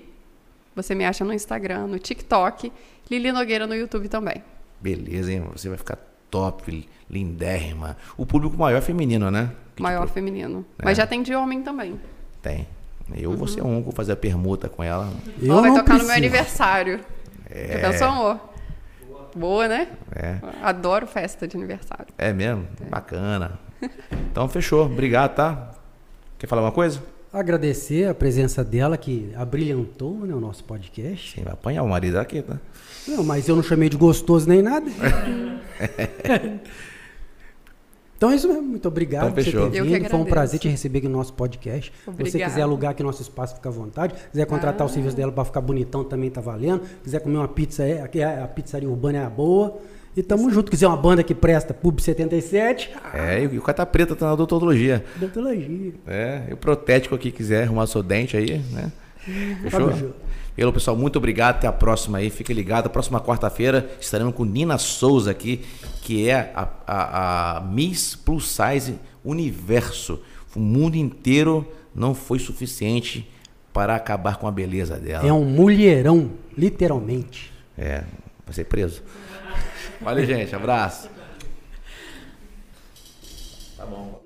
Você me acha no Instagram, no TikTok, Lili Nogueira no YouTube também. Beleza, hein? Você vai ficar top, lindérrima. O público maior é feminino, né? Que maior tipo... feminino. É. Mas já tem de homem também. Tem. Eu uhum. vou ser um, vou fazer a permuta com ela. Eu oh, vai tocar preciso. no meu aniversário. É. Já pensou, amor? Boa, né? É. Adoro festa de aniversário. É mesmo? É. Bacana. Então, fechou. Obrigado, tá? Quer falar uma coisa? Agradecer a presença dela, que abrilhantou né, o nosso podcast. Sim, vai apanhar o marido aqui, tá? Não, mas eu não chamei de gostoso nem nada. Então é isso mesmo. Muito obrigado então, fechou. por ter vindo. Foi um prazer te receber aqui no nosso podcast. Se você quiser alugar aqui nosso espaço, fica à vontade. Quiser contratar ah. o serviço dela para ficar bonitão, também tá valendo. Quiser comer uma pizza, é, aqui é, a pizzaria urbana é a boa. E tamo Isso. junto. Quiser uma banda que presta, Pub 77. É, e o Cata Preta tá na odontologia. Odontologia. É, e o protético aqui quiser arrumar seu dente aí, né? Fechou? Fechou. Pelo pessoal, muito obrigado. Até a próxima aí. Fique ligado. Próxima quarta-feira estaremos com Nina Souza aqui, que é a, a, a Miss Plus Size Universo. O mundo inteiro não foi suficiente para acabar com a beleza dela. É um mulherão, literalmente. É, vai ser preso. Valeu, gente. Abraço. Tá bom.